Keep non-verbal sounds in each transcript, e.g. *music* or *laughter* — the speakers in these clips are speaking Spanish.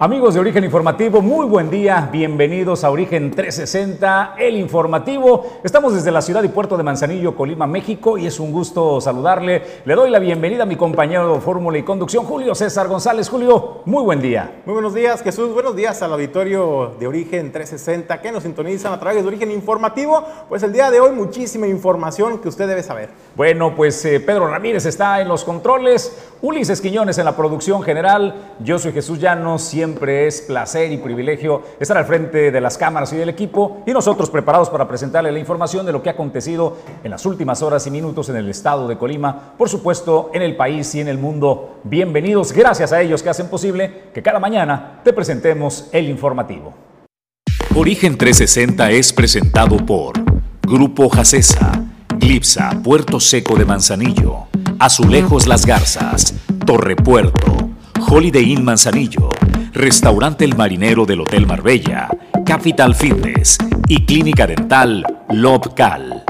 Amigos de Origen Informativo, muy buen día, bienvenidos a Origen 360, el informativo. Estamos desde la ciudad y puerto de Manzanillo, Colima, México, y es un gusto saludarle. Le doy la bienvenida a mi compañero de Fórmula y Conducción, Julio César González. Julio, muy buen día. Muy buenos días, Jesús. Buenos días al auditorio de Origen 360 que nos sintonizan a través de Origen Informativo. Pues el día de hoy muchísima información que usted debe saber. Bueno, pues eh, Pedro Ramírez está en los controles, Ulises Quiñones en la producción general, yo soy Jesús siempre siempre es placer y privilegio estar al frente de las cámaras y del equipo y nosotros preparados para presentarle la información de lo que ha acontecido en las últimas horas y minutos en el estado de Colima, por supuesto en el país y en el mundo. Bienvenidos, gracias a ellos que hacen posible que cada mañana te presentemos el informativo. Origen 360 es presentado por Grupo Jacesa, Glipsa, Puerto Seco de Manzanillo, Azulejos Las Garzas, Torre Puerto, Holiday Inn Manzanillo, Restaurante El Marinero del Hotel Marbella, Capital Fitness y Clínica Dental Lobcal.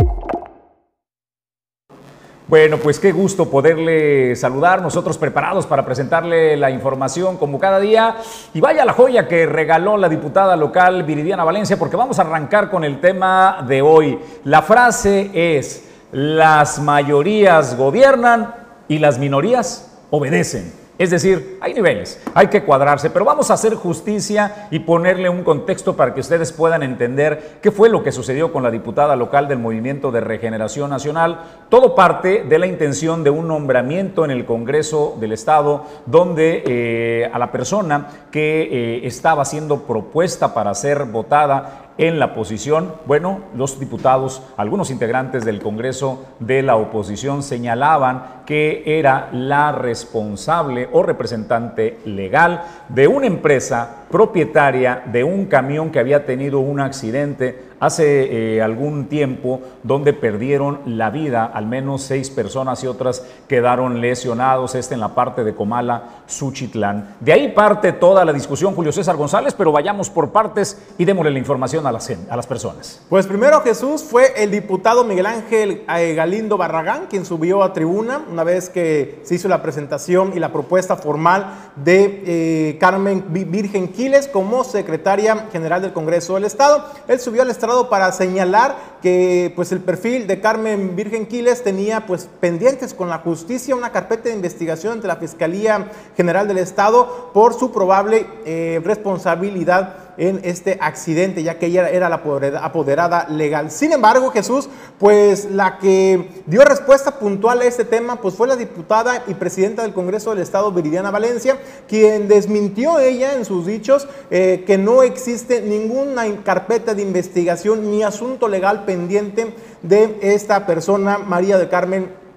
Bueno, pues qué gusto poderle saludar, nosotros preparados para presentarle la información como cada día. Y vaya la joya que regaló la diputada local Viridiana Valencia, porque vamos a arrancar con el tema de hoy. La frase es, las mayorías gobiernan y las minorías obedecen. Es decir, hay niveles, hay que cuadrarse, pero vamos a hacer justicia y ponerle un contexto para que ustedes puedan entender qué fue lo que sucedió con la diputada local del Movimiento de Regeneración Nacional. Todo parte de la intención de un nombramiento en el Congreso del Estado, donde eh, a la persona que eh, estaba siendo propuesta para ser votada en la posición, bueno, los diputados, algunos integrantes del Congreso de la oposición señalaban que era la responsable o representante legal de una empresa propietaria de un camión que había tenido un accidente hace eh, algún tiempo donde perdieron la vida al menos seis personas y otras quedaron lesionados, este en la parte de Comala, Suchitlán. De ahí parte toda la discusión, Julio César González, pero vayamos por partes y démosle la información a las, a las personas. Pues primero Jesús fue el diputado Miguel Ángel eh, Galindo Barragán quien subió a tribuna una vez que se hizo la presentación y la propuesta formal de eh, Carmen Virgen Quiles como secretaria general del Congreso del Estado. Él subió al estrado para señalar que pues el perfil de Carmen Virgen Quiles tenía pues pendientes con la justicia una carpeta de investigación ante la Fiscalía General del Estado por su probable eh, responsabilidad en este accidente, ya que ella era la apoderada legal. Sin embargo, Jesús, pues la que dio respuesta puntual a este tema, pues fue la diputada y presidenta del Congreso del Estado, Viridiana Valencia, quien desmintió ella en sus dichos eh, que no existe ninguna carpeta de investigación ni asunto legal pendiente de esta persona, María de Carmen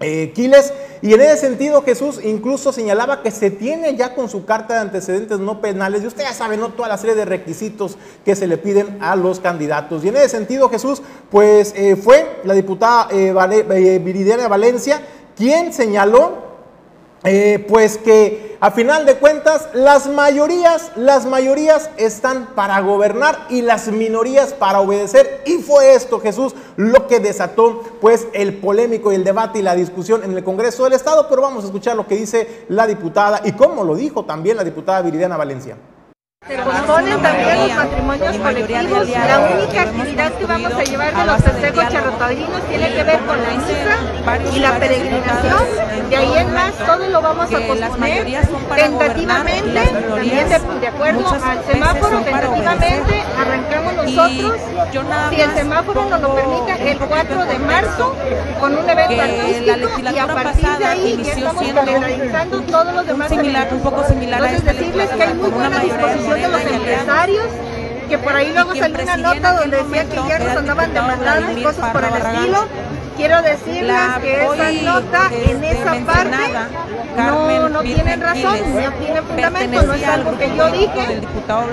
eh, Quiles. Y en ese sentido Jesús incluso señalaba que se tiene ya con su carta de antecedentes no penales, y usted ya sabe, ¿no? Toda la serie de requisitos que se le piden a los candidatos. Y en ese sentido Jesús, pues eh, fue la diputada eh, Viridiana Valencia quien señaló eh, pues que a final de cuentas las mayorías, las mayorías están para gobernar y las minorías para obedecer. Y fue esto, Jesús, lo que desató pues el polémico y el debate y la discusión en el Congreso del Estado. Pero vamos a escuchar lo que dice la diputada y cómo lo dijo también la diputada Viridiana Valencia. Se componen también los matrimonios colectivos. La única actividad que vamos a llevar de los festejos charrotadinos tiene que ver con la misa y la peregrinación. De ahí en más, todo lo vamos a posponer tentativamente, también de, acuerdo al semáforo, tentativamente arrancamos nosotros, si el semáforo nos lo permite, el 4 de marzo con un evento artístico y a partir de ahí ya estamos calendarizando todos los demás eventos. Un poco similar Entonces decirles que hay muy buena disposición de los empresarios, que por ahí luego salió una nota donde decía que ya nos andaban demandando y cosas por el estilo. Quiero decirles que esa nota en esa parte no, no tienen razón, no tienen fundamento, no es algo que yo dije.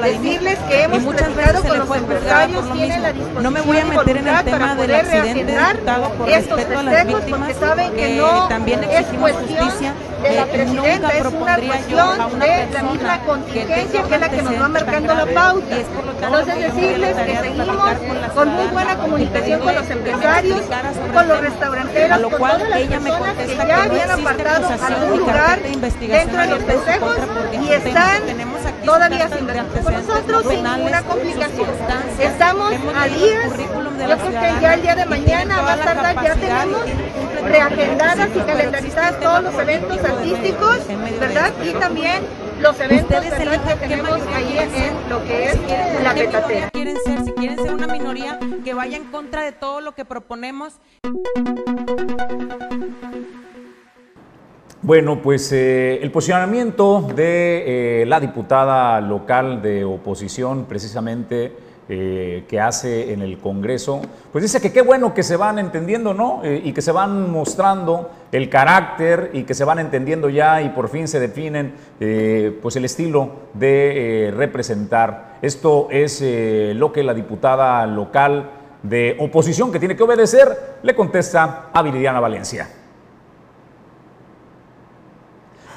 Decirles que hemos platicado con los empresarios, tienen la disposición no me voy a meter en el tema del accidente diputado por respeto a las víctimas, saben que no exigimos justicia de la presidenta, es una cuestión de la misma contingencia que es la que nos va marcando la pauta. Entonces decirles que seguimos con muy buena comunicación con los empresarios, con los restauranteros, con todas las personas que ya habían apartado algún lugar dentro de los festejos y están todavía sin con nosotros sin ninguna complicación. Estamos a días, yo creo que ya el día de mañana, más tardar, ya tenemos reagendadas y calendarizadas todos los eventos artísticos, ¿verdad? Y también los eventos que tenemos ahí en lo que es la petatera. Quieren ser, si quieren ser una minoría que vaya en contra de todo lo que proponemos. Bueno, pues eh, el posicionamiento de eh, la diputada local de oposición precisamente eh, que hace en el Congreso, pues dice que qué bueno que se van entendiendo, ¿no? Eh, y que se van mostrando el carácter y que se van entendiendo ya y por fin se definen eh, pues el estilo de representar. Esto es lo que la diputada local de oposición que tiene que obedecer le contesta a Viridiana Valencia.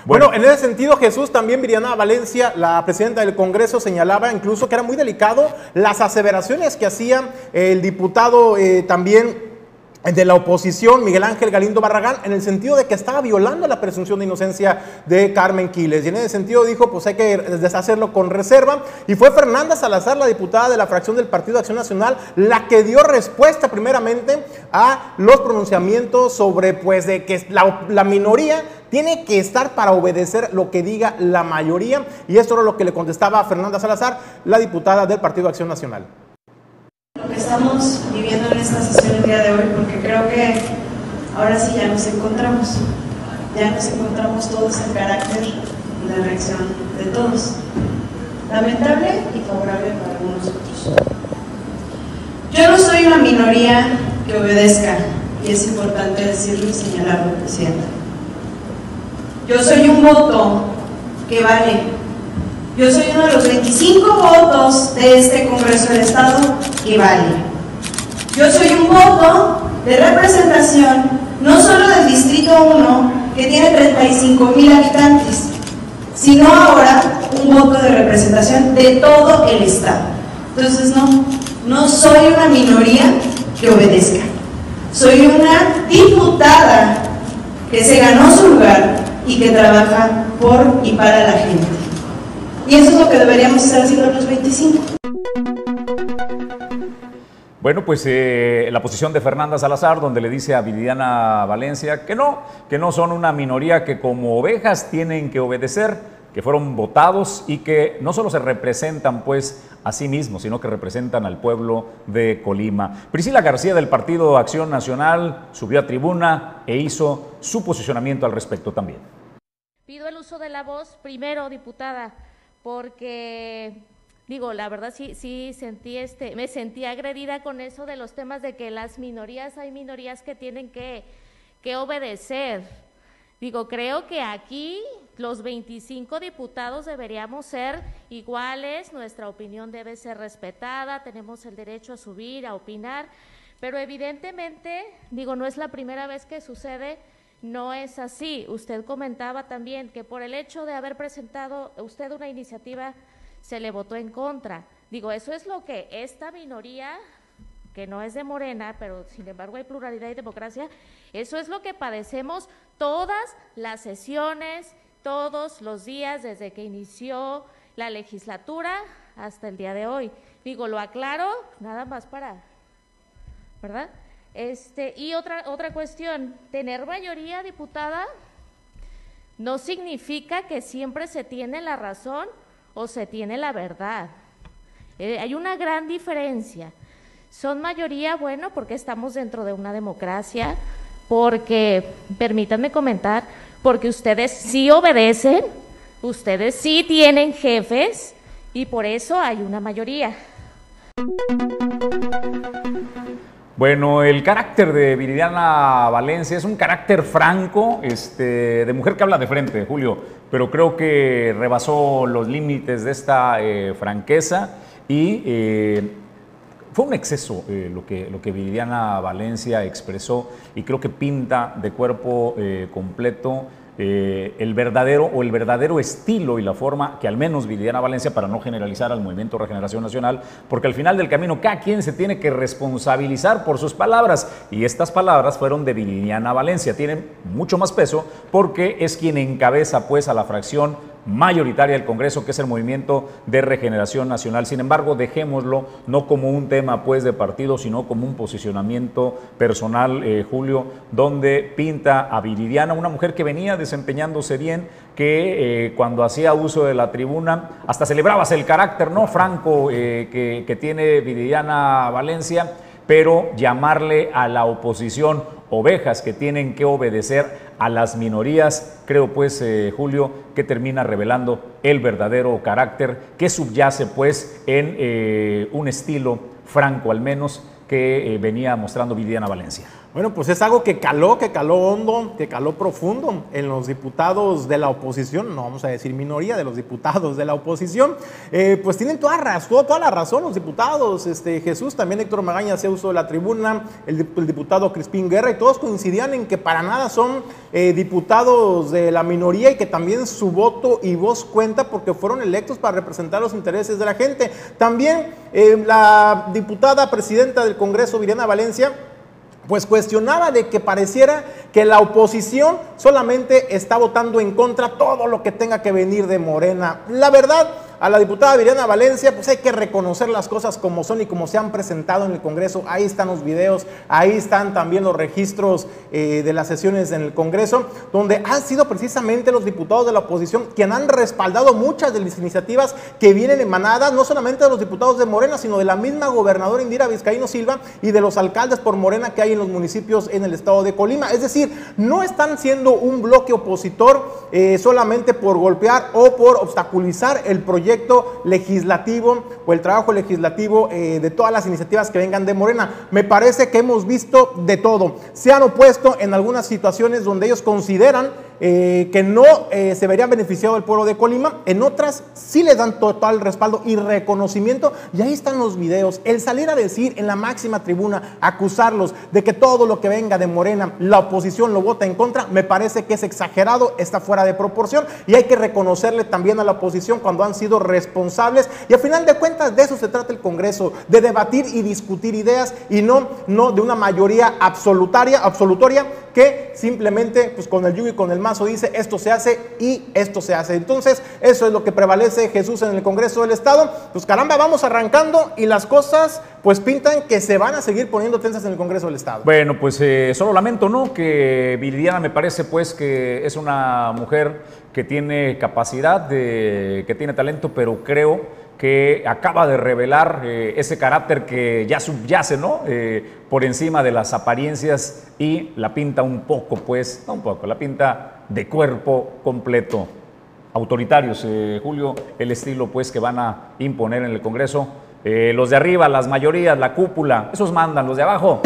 Bueno, en ese sentido, Jesús, también Viriana Valencia, la presidenta del Congreso, señalaba incluso que era muy delicado las aseveraciones que hacía el diputado eh, también de la oposición, Miguel Ángel Galindo Barragán, en el sentido de que estaba violando la presunción de inocencia de Carmen Quiles. Y en ese sentido dijo, pues hay que deshacerlo con reserva. Y fue Fernanda Salazar, la diputada de la fracción del Partido Acción Nacional, la que dio respuesta primeramente a los pronunciamientos sobre, pues, de que la, minoría tiene que estar para obedecer lo que diga la mayoría. Y esto era lo que le contestaba a Fernanda Salazar, la diputada del Partido Acción Nacional. Que estamos viviendo en esta sesión el día de hoy, porque creo que ahora sí ya nos encontramos. Ya nos encontramos todos en carácter y la reacción de todos. Lamentable y favorable para nosotros. Yo no soy una minoría que obedezca, y es importante decirlo y señalarlo, Presidenta. Yo soy un voto que vale. Yo soy uno de los 25 votos de este Congreso del Estado que vale. Yo soy un voto de representación no solo del Distrito 1, que tiene 35 mil habitantes, sino ahora un voto de representación de todo el Estado. Entonces, no, no soy una minoría que obedezca. Soy una diputada que se ganó su lugar y que trabaja por y para la gente. Y eso es lo que deberíamos estar haciendo los 25. Bueno, pues eh, la posición de Fernanda Salazar, donde le dice a Viridiana Valencia que no, que no son una minoría que como ovejas tienen que obedecer, que fueron votados y que no solo se representan pues a sí mismos, sino que representan al pueblo de Colima. Priscila García del Partido Acción Nacional subió a tribuna e hizo su posicionamiento al respecto también. Pido el uso de la voz primero, diputada, porque digo, la verdad sí, sí sentí este, me sentí agredida con eso de los temas de que las minorías, hay minorías que tienen que, que obedecer. Digo, creo que aquí los 25 diputados deberíamos ser iguales, nuestra opinión debe ser respetada, tenemos el derecho a subir, a opinar, pero evidentemente, digo, no es la primera vez que sucede, no es así. Usted comentaba también que por el hecho de haber presentado usted una iniciativa se le votó en contra. Digo, eso es lo que esta minoría, que no es de Morena, pero sin embargo hay pluralidad y democracia, eso es lo que padecemos todas las sesiones, todos los días desde que inició la legislatura hasta el día de hoy. Digo, lo aclaro, nada más para, ¿verdad? Este, y otra, otra cuestión, tener mayoría diputada no significa que siempre se tiene la razón o se tiene la verdad. Eh, hay una gran diferencia. Son mayoría, bueno, porque estamos dentro de una democracia, porque, permítanme comentar, porque ustedes sí obedecen, ustedes sí tienen jefes y por eso hay una mayoría. Bueno, el carácter de Viridiana Valencia es un carácter franco, este, de mujer que habla de frente, Julio, pero creo que rebasó los límites de esta eh, franqueza y eh, fue un exceso eh, lo, que, lo que Viridiana Valencia expresó y creo que pinta de cuerpo completo eh, el verdadero o el verdadero estilo y la forma que al menos Viridiana Valencia, para no generalizar al Movimiento Regeneración Nacional, porque al final del camino cada quien se tiene que responsabilizar por sus palabras y estas palabras fueron de Viridiana Valencia, tienen mucho más peso porque es quien encabeza pues a la fracción mayoritaria del Congreso, que es el Movimiento de Regeneración Nacional. Sin embargo, dejémoslo no como un tema pues de partido, sino como un posicionamiento personal, eh, Julio, donde pinta a Viridiana, una mujer que venía desempeñándose bien, que eh, cuando hacía uso de la tribuna, hasta celebrabas el carácter no franco eh, que, tiene Viridiana Valencia, pero llamarle a la oposición ovejas que tienen que obedecer a las minorías, creo pues, eh, Julio, que termina revelando el verdadero carácter que subyace pues en eh, un estilo franco al menos que eh, venía mostrando Viviana Valencia. Bueno, pues es algo que caló, que caló hondo, que caló profundo en los diputados de la oposición, no vamos a decir minoría de los diputados de la oposición, eh, pues tienen toda, razón, toda la razón los diputados, este, Jesús, también Héctor Magaña se usó de la tribuna, el, diputado Crispín Guerra, y todos coincidían en que para nada son eh, diputados de la minoría y que también su voto y voz cuenta porque fueron electos para representar los intereses de la gente. También eh, la diputada presidenta del Congreso, Viriana Valencia, pues cuestionaba de que pareciera que la oposición solamente está votando en contra todo lo que tenga que venir de Morena. La verdad, a la diputada Viriana Valencia, pues hay que reconocer las cosas como son y como se han presentado en el Congreso. Ahí están los videos, ahí están también los registros eh, de las sesiones en el Congreso, donde han sido precisamente los diputados de la oposición quienes han respaldado muchas de las iniciativas que vienen emanadas, no solamente de los diputados de Morena, sino de la misma gobernadora Indira Vizcaíno Silva y de los alcaldes por Morena que hay en los municipios en el estado de Colima. Es decir, no están siendo un bloque opositor eh, solamente por golpear o por obstaculizar el proyecto legislativo o el trabajo legislativo eh, de todas las iniciativas que vengan de Morena. Me parece que hemos visto de todo. Se han opuesto en algunas situaciones donde ellos consideran eh, que no eh, se verían beneficiado el pueblo de Colima, en otras sí les dan total respaldo y reconocimiento, y ahí están los videos. El salir a decir en la máxima tribuna, acusarlos de que todo lo que venga de Morena, la oposición lo vota en contra, me parece que es exagerado, está fuera de proporción, y hay que reconocerle también a la oposición cuando han sido responsables, y al final de cuentas de eso se trata el Congreso, de debatir y discutir ideas, y no, no de una mayoría absolutaria, absolutoria que simplemente pues con el yugo y con el mazo dice esto se hace y esto se hace. Entonces, eso es lo que prevalece Jesús en el Congreso del Estado. Pues caramba, vamos arrancando y las cosas pues pintan que se van a seguir poniendo tensas en el Congreso del Estado. Bueno, pues eh, solo lamento, ¿no? Que Viridiana me parece pues que es una mujer que tiene capacidad, de, que tiene talento, pero creo que acaba de revelar eh, ese carácter que ya subyace, ¿no? Eh, por encima de las apariencias y la pinta un poco, pues, no un poco, la pinta de cuerpo completo. Autoritarios, eh, Julio, el estilo, pues, que van a imponer en el Congreso. los de arriba, las mayorías, la cúpula, esos mandan, los de abajo,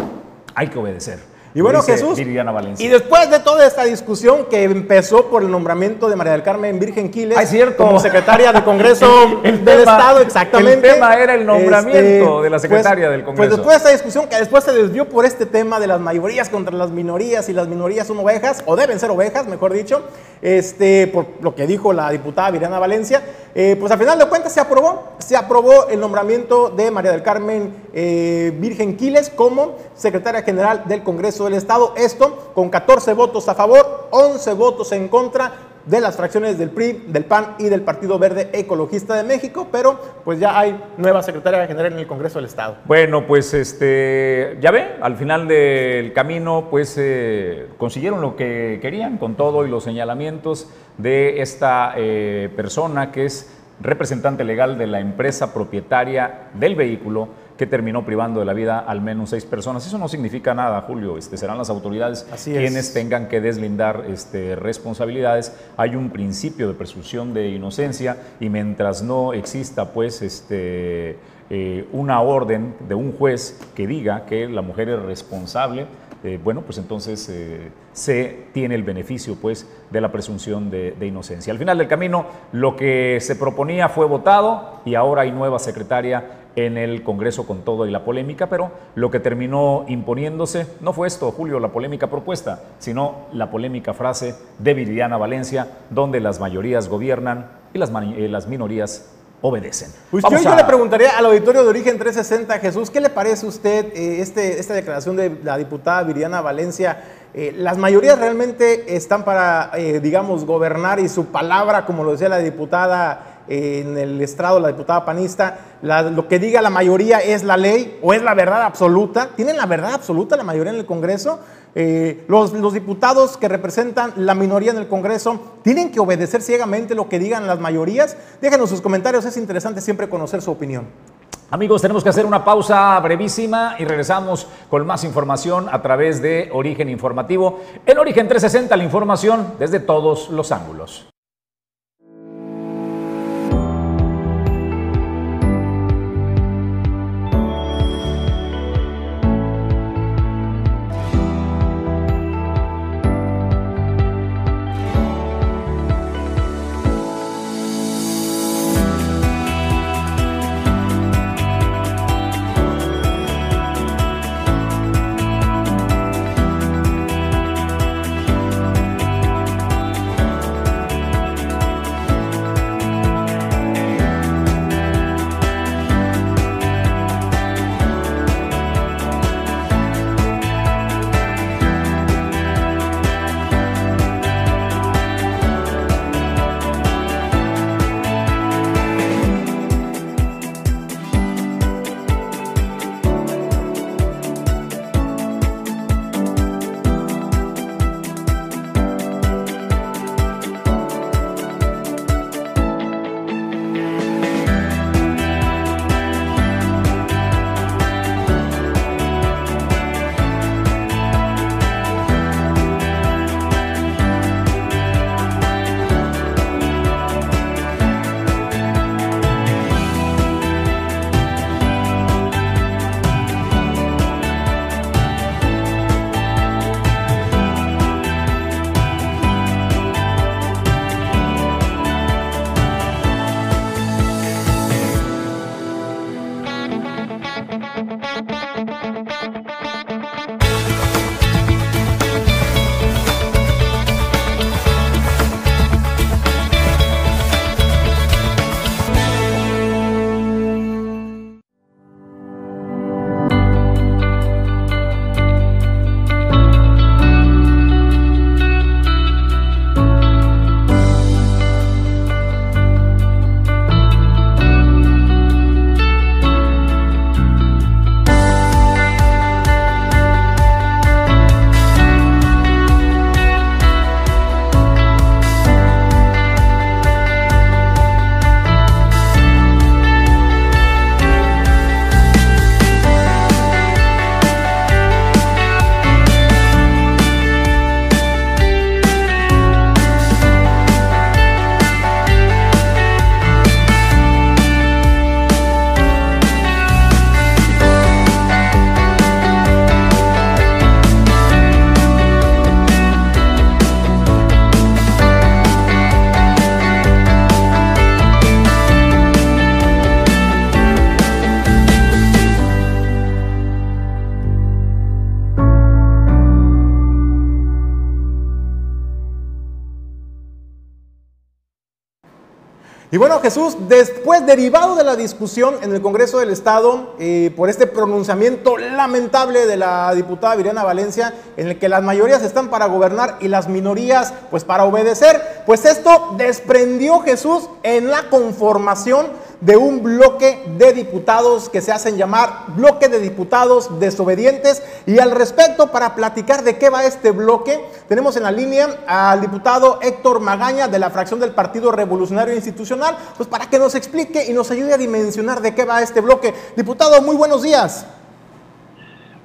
hay que obedecer. Y bueno, Jesús, y después de toda esta discusión que empezó por el nombramiento de María del Carmen Virgen Quiles como secretaria del Congreso *laughs* del Estado, exactamente. El tema era el nombramiento este, de la secretaria del pues, pues Congreso. Pues después de esta discusión que después se desvió por este tema de las mayorías contra las minorías y las minorías son ovejas, o deben ser ovejas, mejor dicho, este, por lo que dijo la diputada Viriana Valencia, eh, pues al final de cuentas se aprobó, se aprobó el nombramiento de María del Carmen eh, Virgen Quiles como secretaria general del Congreso del Estado. Esto con 14 votos a favor, 11 votos en contra de las fracciones del PRI, del PAN y del Partido Verde Ecologista de México, pero pues ya hay nueva secretaria general en el Congreso del Estado. Bueno, pues este, ya ve, al final del camino pues eh, consiguieron lo que querían con todo y los señalamientos de esta eh, persona que es representante legal de la empresa propietaria del vehículo que terminó privando de la vida al menos seis personas. Eso no significa nada, Julio. Este, serán las autoridades quienes tengan que deslindar este, responsabilidades. Hay un principio de presunción de inocencia y mientras no exista, pues, este, eh, una orden de un juez que diga que la mujer es responsable, eh, bueno, pues entonces eh, se tiene el beneficio pues, de la presunción de, inocencia. Al final del camino, lo que se proponía fue votado y ahora hay nueva secretaria en el Congreso con todo y la polémica, pero lo que terminó imponiéndose no fue esto, Julio, la polémica propuesta, sino la polémica frase de Viridiana Valencia, donde las mayorías gobiernan y las, las minorías obedecen. Pues yo, le preguntaría al auditorio de Origen 360, Jesús, ¿qué le parece a usted eh, este, esta declaración de la diputada Viriana Valencia? Eh, las mayorías realmente están para, eh, digamos, gobernar y su palabra, como lo decía la diputada en el estrado, la diputada panista, lo que diga la mayoría es la ley o es la verdad absoluta. ¿Tienen la verdad absoluta la mayoría en el Congreso? Eh, los, los, diputados que representan la minoría en el Congreso tienen que obedecer ciegamente lo que digan las mayorías. Déjenos sus comentarios, es interesante siempre conocer su opinión. Amigos, tenemos que hacer una pausa brevísima y regresamos con más información a través de Origen Informativo. En Origen 360, la información desde todos los ángulos. Bueno, Jesús, después derivado de la discusión en el Congreso del Estado eh, por este pronunciamiento lamentable de la diputada Viriana Valencia, en el que las mayorías están para gobernar y las minorías pues para obedecer, pues esto desprendió Jesús en la conformación de un bloque de diputados que se hacen llamar bloque de diputados desobedientes. Y al respecto, para platicar de qué va este bloque, tenemos en la línea al diputado Héctor Magaña de la fracción del Partido Revolucionario Institucional, pues para que nos explique y nos ayude a dimensionar de qué va este bloque. Diputado, muy buenos días.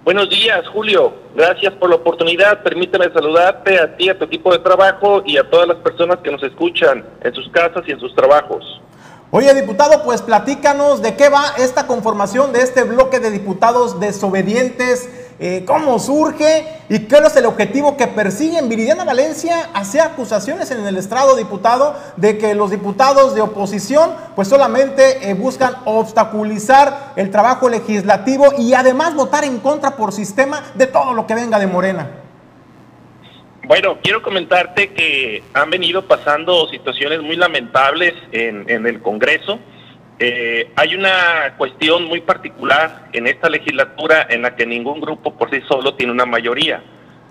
Buenos días, Julio. Gracias por la oportunidad. Permíteme saludarte a ti, a tu equipo de trabajo y a todas las personas que nos escuchan en sus casas y en sus trabajos. Oye, diputado, pues platícanos de qué va esta conformación de este bloque de diputados desobedientes, eh, cómo surge y qué es el objetivo que persiguen. Viridiana Valencia hace acusaciones en el estrado, diputado, de que los diputados de oposición pues solamente eh, buscan obstaculizar el trabajo legislativo y además votar en contra por sistema de todo lo que venga de Morena. Bueno, quiero comentarte que han venido pasando situaciones muy lamentables en, el Congreso. Eh, hay una cuestión muy particular en esta legislatura en la que ningún grupo por sí solo tiene una mayoría.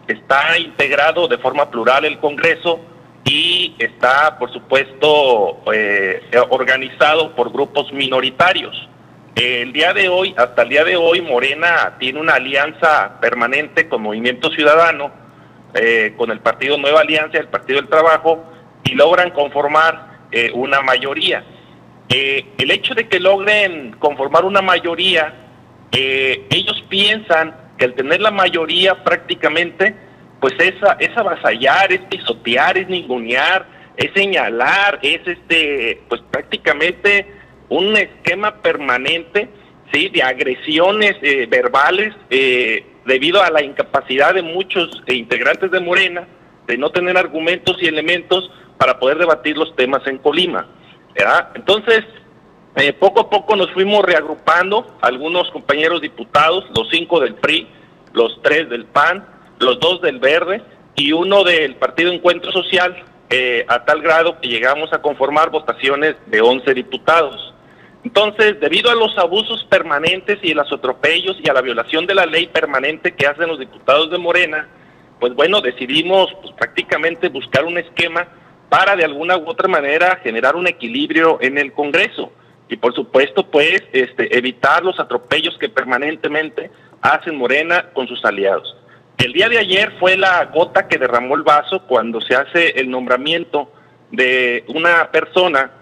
Está integrado de forma plural el Congreso y está, por supuesto, eh, organizado por grupos minoritarios. El día de hoy, hasta el día de hoy, Morena tiene una alianza permanente con Movimiento Ciudadano eh, con el partido Nueva Alianza, el Partido del Trabajo, y logran conformar eh, una mayoría. Eh, el hecho de que logren conformar una mayoría, ellos piensan que al tener la mayoría prácticamente, pues es, es avasallar, es pisotear, es ningunear, es señalar, es este, pues prácticamente un esquema permanente, sí, de agresiones verbales, debido a la incapacidad de muchos integrantes de Morena de no tener argumentos y elementos para poder debatir los temas en Colima. Entonces, eh, poco a poco nos fuimos reagrupando, algunos compañeros diputados, los cinco del PRI, los tres del PAN, los dos del Verde y uno del Partido Encuentro Social, eh, a tal grado que llegamos a conformar votaciones de 11 diputados. Entonces, debido a los abusos permanentes y los atropellos y a la violación de la ley permanente que hacen los diputados de Morena, pues bueno, decidimos pues, prácticamente buscar un esquema para de alguna u otra manera generar un equilibrio en el Congreso y por supuesto pues este, evitar los atropellos que permanentemente hacen Morena con sus aliados. El día de ayer fue la gota que derramó el vaso cuando se hace el nombramiento de una persona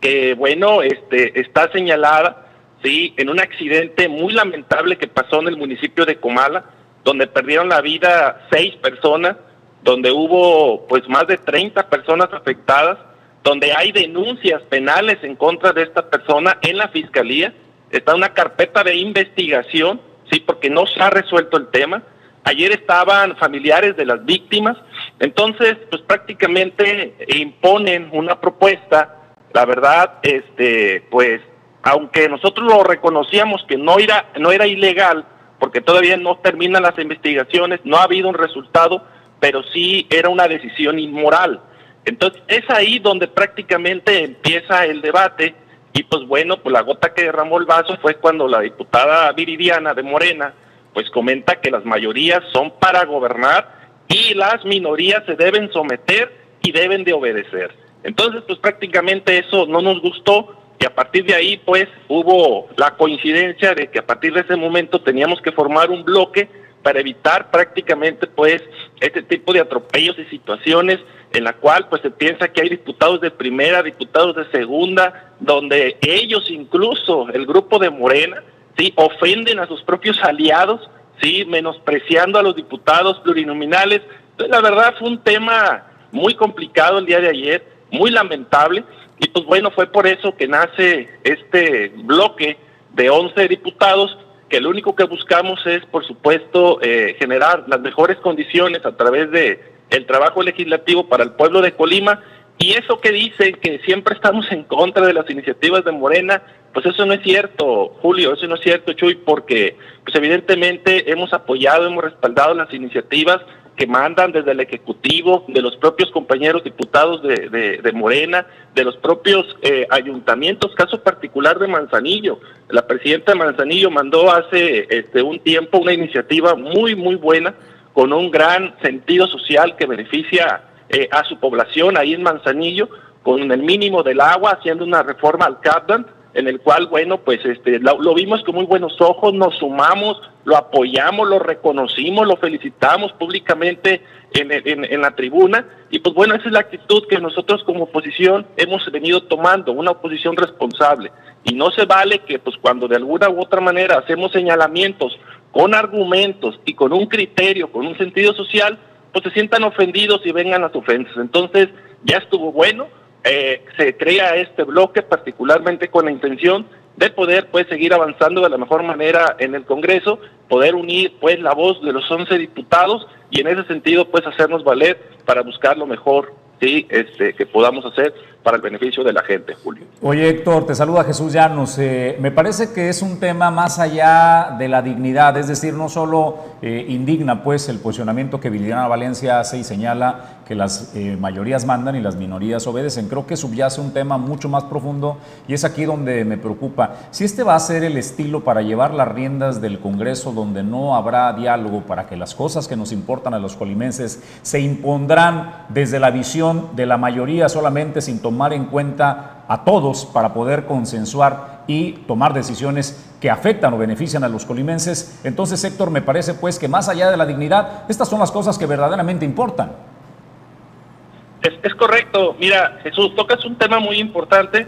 que bueno, este, está señalada, sí, en un accidente muy lamentable que pasó en el municipio de Comala, donde perdieron la vida seis personas, donde hubo pues más de 30 personas afectadas, donde hay denuncias penales en contra de esta persona en la fiscalía, está una carpeta de investigación, sí, porque no se ha resuelto el tema. Ayer estaban familiares de las víctimas, entonces pues prácticamente imponen una propuesta la verdad, este, pues, aunque nosotros lo reconocíamos que no era, no era ilegal, porque todavía no terminan las investigaciones, no ha habido un resultado, pero sí era una decisión inmoral. Entonces, es ahí donde prácticamente empieza el debate y pues bueno, pues la gota que derramó el vaso fue cuando la diputada Viridiana de Morena pues comenta que las mayorías son para gobernar y las minorías se deben someter y deben de obedecer. Entonces, pues prácticamente eso no nos gustó y a partir de ahí, pues hubo la coincidencia de que a partir de ese momento teníamos que formar un bloque para evitar prácticamente pues este tipo de atropellos y situaciones en la cual pues se piensa que hay diputados de primera, diputados de segunda, donde ellos incluso, el grupo de Morena, sí, ofenden a sus propios aliados, sí, menospreciando a los diputados plurinominales. Entonces, la verdad fue un tema muy complicado el día de ayer muy lamentable. Y pues bueno, fue por eso que nace este bloque de 11 diputados, que lo único que buscamos es, por supuesto, eh, generar las mejores condiciones a través de el trabajo legislativo para el pueblo de Colima. Y eso que dice que siempre estamos en contra de las iniciativas de Morena, pues eso no es cierto, Julio, eso no es cierto, Chuy, porque pues evidentemente hemos apoyado, hemos respaldado las iniciativas que mandan desde el Ejecutivo, de los propios compañeros diputados de, de, Morena, de los propios eh, ayuntamientos, caso particular de Manzanillo. La presidenta de Manzanillo mandó hace este, un tiempo una iniciativa muy, muy buena, con un gran sentido social que beneficia eh, a su población ahí en Manzanillo, con el mínimo del agua, haciendo una reforma al CAPDAN, en el cual, bueno, pues este, lo, vimos con muy buenos ojos, nos sumamos, lo apoyamos, lo reconocimos, lo felicitamos públicamente en, en, la tribuna. Y pues bueno, esa es la actitud que nosotros como oposición hemos venido tomando, una oposición responsable. Y no se vale que pues cuando de alguna u otra manera hacemos señalamientos con argumentos y con un criterio, con un sentido social, pues se sientan ofendidos y vengan las ofensas. Entonces, ya estuvo bueno eh, se crea este bloque particularmente con la intención de poder pues seguir avanzando de la mejor manera en el Congreso, poder unir pues la voz de los 11 diputados y en ese sentido pues hacernos valer para buscar lo mejor sí, este, que podamos hacer para el beneficio de la gente, Julio. Oye, Héctor, te saluda Jesús Llanos. Eh, me parece que es un tema más allá de la dignidad, es decir, no solo eh, indigna pues el posicionamiento que Viliana Valencia hace y señala que las eh, mayorías mandan y las minorías obedecen. Creo que subyace un tema mucho más profundo y es aquí donde me preocupa. Si este va a ser el estilo para llevar las riendas del Congreso donde no habrá diálogo para que las cosas que nos importan a los colimenses se impondrán desde la visión de la mayoría solamente sin tomar tomar en cuenta a todos para poder consensuar y tomar decisiones que afectan o benefician a los colimenses. Entonces, Héctor, me parece pues que más allá de la dignidad, estas son las cosas que verdaderamente importan. Es, correcto. Mira, Jesús, tocas un tema muy importante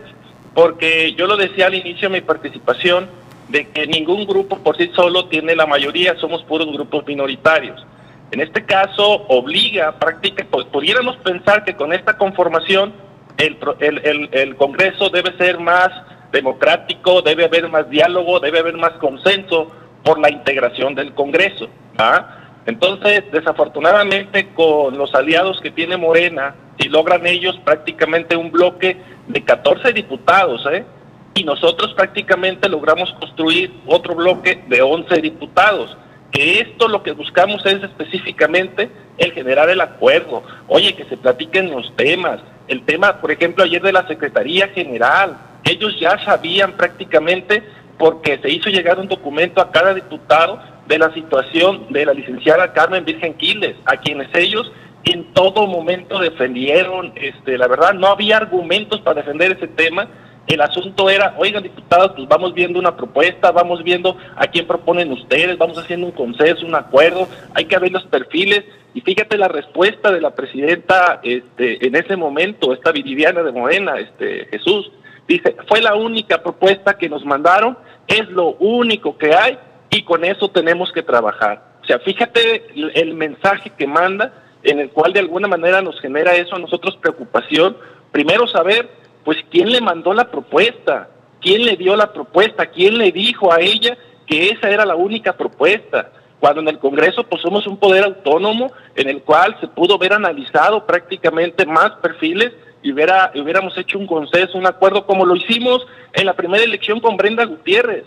porque yo lo decía al inicio de mi participación, de que ningún grupo por sí solo tiene la mayoría, somos puros grupos minoritarios. En este caso, obliga, práctica, pudiéramos pensar que con esta conformación el, el, Congreso debe ser más democrático, debe haber más diálogo, debe haber más consenso por la integración del Congreso. ¿ah? Entonces, desafortunadamente, con los aliados que tiene Morena, si logran ellos prácticamente un bloque de 14 diputados, ¿eh? y nosotros prácticamente logramos construir otro bloque de 11 diputados, que esto lo que buscamos es específicamente el generar el acuerdo, oye, que se platiquen los temas, el tema, por ejemplo, ayer de la Secretaría General. Ellos ya sabían prácticamente, porque se hizo llegar un documento a cada diputado de la situación de la licenciada Carmen Virgen Quiles, a quienes ellos en todo momento defendieron, este, la verdad no había argumentos para defender ese tema, el asunto era, oigan diputados, pues vamos viendo una propuesta, vamos viendo a quién proponen ustedes, vamos haciendo un consenso, un acuerdo, hay que ver los perfiles, y fíjate la respuesta de la presidenta este, en ese momento, esta Viridiana de Morena, este, Jesús, dice, fue la única propuesta que nos mandaron, es lo único que hay y con eso tenemos que trabajar. O sea, fíjate el, mensaje que manda, en el cual de alguna manera nos genera eso a nosotros preocupación. Primero saber, pues, quién le mandó la propuesta, quién le dio la propuesta, quién le dijo a ella que esa era la única propuesta cuando en el Congreso pues somos un poder autónomo en el cual se pudo ver analizado prácticamente más perfiles y hubiera, hubiéramos hecho un consenso, un acuerdo como lo hicimos en la primera elección con Brenda Gutiérrez.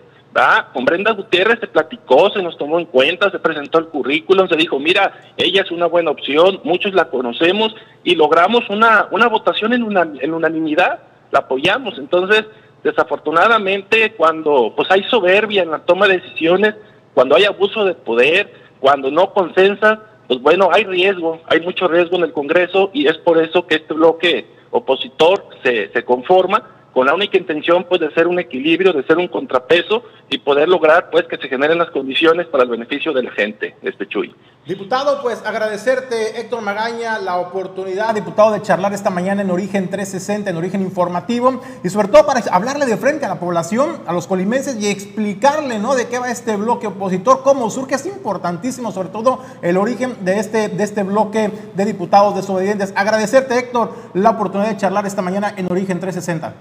Con Brenda Gutiérrez se platicó, se nos tomó en cuenta, se presentó el currículum, se dijo, mira, ella es una buena opción, muchos la conocemos y logramos una, una votación en, una, unanimidad, la apoyamos. Entonces, desafortunadamente, cuando pues hay soberbia en la toma de decisiones, cuando hay abuso de poder, cuando no consensa, pues bueno, hay riesgo, hay mucho riesgo en el Congreso y es por eso que este bloque opositor se, se conforma con la única intención pues de ser un equilibrio, de ser un contrapeso y poder lograr pues que se generen las condiciones para el beneficio de la gente, este Chuy. Diputado, pues agradecerte Héctor Magaña la oportunidad, diputado, de charlar esta mañana en Origen 360, en Origen Informativo y sobre todo para hablarle de frente a la población, a los colimenses y explicarle, ¿no? De qué va este bloque opositor, cómo surge, es importantísimo sobre todo el origen de este, de este bloque de diputados desobedientes. Agradecerte Héctor la oportunidad de charlar esta mañana en Origen 360.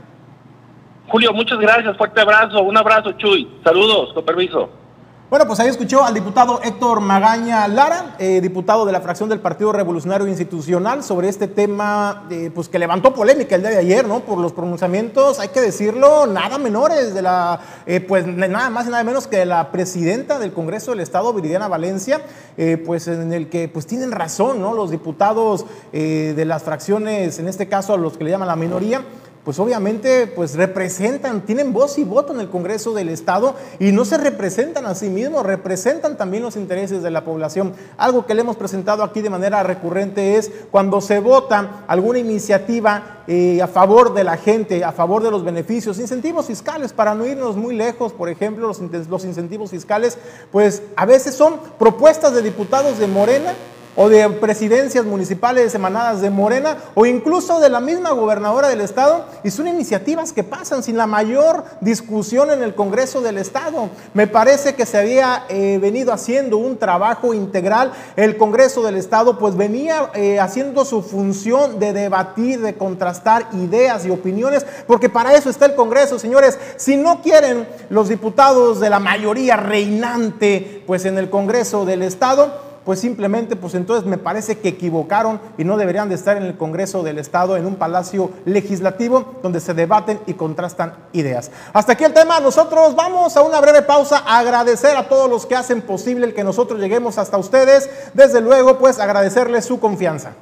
Julio, muchas gracias, fuerte abrazo, un abrazo Chuy, saludos, con permiso. Bueno, pues ahí escuchó al diputado Héctor Magaña Lara, eh, diputado de la fracción del Partido Revolucionario Institucional, sobre este tema eh, pues que levantó polémica el día de ayer, ¿no? Por los pronunciamientos, hay que decirlo, nada menores de la, eh, pues nada más y nada menos que de la presidenta del Congreso del Estado, Viridiana Valencia, pues en el que pues tienen razón, ¿no? Los diputados de las fracciones, en este caso a los que le llaman la minoría, pues obviamente pues representan, tienen voz y voto en el Congreso del Estado y no se representan a sí mismos, representan también los intereses de la población. Algo que le hemos presentado aquí de manera recurrente es cuando se vota alguna iniciativa eh, a favor de la gente, a favor de los beneficios, incentivos fiscales, para no irnos muy lejos, por ejemplo, los, los incentivos fiscales, pues a veces son propuestas de diputados de Morena o de presidencias municipales emanadas de Morena o incluso de la misma gobernadora del estado y son iniciativas que pasan sin la mayor discusión en el Congreso del Estado. Me parece que se había eh, venido haciendo un trabajo integral. El Congreso del Estado pues venía eh, haciendo su función de debatir, de contrastar ideas y opiniones, porque para eso está el Congreso, señores. Si no quieren los diputados de la mayoría reinante pues en el Congreso del Estado, pues simplemente, pues entonces me parece que equivocaron y no deberían de estar en el Congreso del Estado, en un palacio legislativo donde se debaten y contrastan ideas. Hasta aquí el tema, nosotros vamos a una breve pausa, agradecer a todos los que hacen posible el que nosotros lleguemos hasta ustedes, desde luego, pues agradecerles su confianza.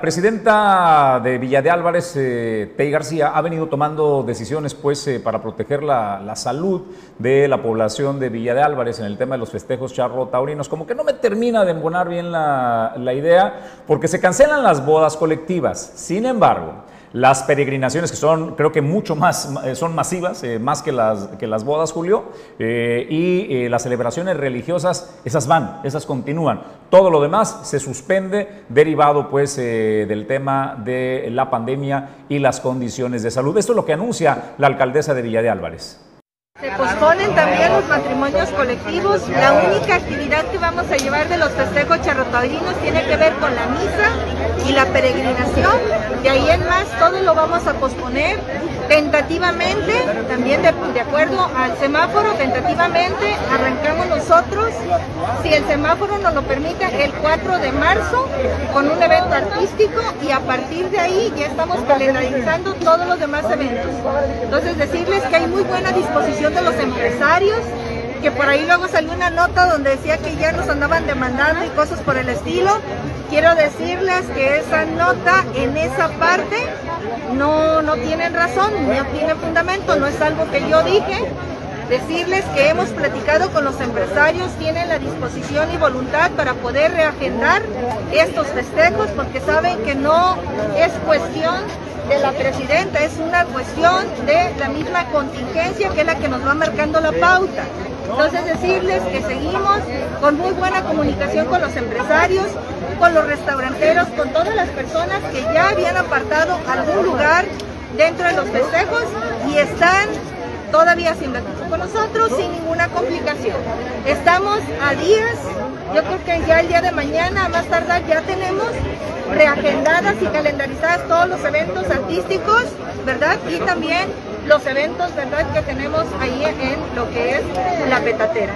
La presidenta de Villa de Álvarez, eh, García, ha venido tomando decisiones pues, eh, para proteger la, salud de la población de Villa de Álvarez en el tema de los festejos charro taurinos. Como que no me termina de embonar bien la, la idea, porque se cancelan las bodas colectivas. Sin embargo, las peregrinaciones que son, creo que mucho más, eh, son masivas, eh, más que las, que las bodas, Julio, eh, y las celebraciones religiosas, esas van, esas continúan. Todo lo demás se suspende derivado pues del tema de la pandemia y las condiciones de salud. Esto es lo que anuncia la alcaldesa de Villa de Álvarez. Se posponen también los matrimonios colectivos. La única actividad que vamos a llevar de los festejos charrotaurinos tiene que ver con la misa y la peregrinación De ahí en más, todo lo vamos a posponer tentativamente, también de, acuerdo al semáforo, tentativamente arrancamos nosotros, si el semáforo nos lo permite, el 4 de marzo con un evento artístico y a partir de ahí ya estamos calendarizando todos los demás eventos. Entonces decirles que hay muy buena disposición de los empresarios, que por ahí luego salió una nota donde decía que ya nos andaban demandando y cosas por el estilo. Quiero decirles que esa nota en esa parte no, no tienen razón, no tiene fundamento, no es algo que yo dije. Decirles que hemos platicado con los empresarios, tienen la disposición y voluntad para poder reagendar estos festejos porque saben que no es cuestión de la presidenta, es una cuestión de la misma contingencia que es la que nos va marcando la pauta. Entonces decirles que seguimos con muy buena comunicación con los empresarios, con los restauranteros, con todas las personas que ya habían apartado algún lugar dentro de los festejos y están todavía sin con nosotros sin ninguna complicación. Estamos a días, yo creo que ya el día de mañana, más tardar, ya tenemos reagendadas y calendarizadas todos los eventos artísticos, ¿verdad? Y también los eventos, ¿verdad?, que tenemos ahí en lo que es la petatera.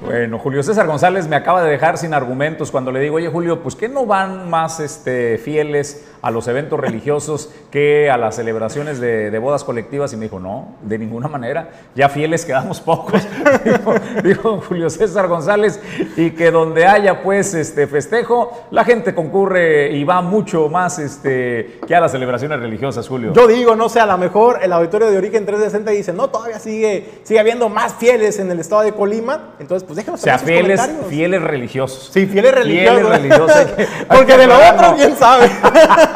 Bueno, Julio César González me acaba de dejar sin argumentos cuando le digo, oye Julio, pues que no van más este, fieles a los eventos religiosos que a las celebraciones de, bodas colectivas? Y me dijo, no, de ninguna manera, ya fieles quedamos pocos, *laughs* dijo, Julio César González, y que donde haya pues este festejo, la gente concurre y va mucho más este, que a las celebraciones religiosas, Julio. Yo digo, no sé, a lo mejor el auditorio de Origen 360 dice, no, todavía sigue, sigue habiendo más fieles en el estado de Colima, entonces pues déjenos o sea, fieles, fieles religiosos. Sí, fieles religiosos. Fieles religiosos. *laughs* Porque de lo otro, bien sabe. *laughs*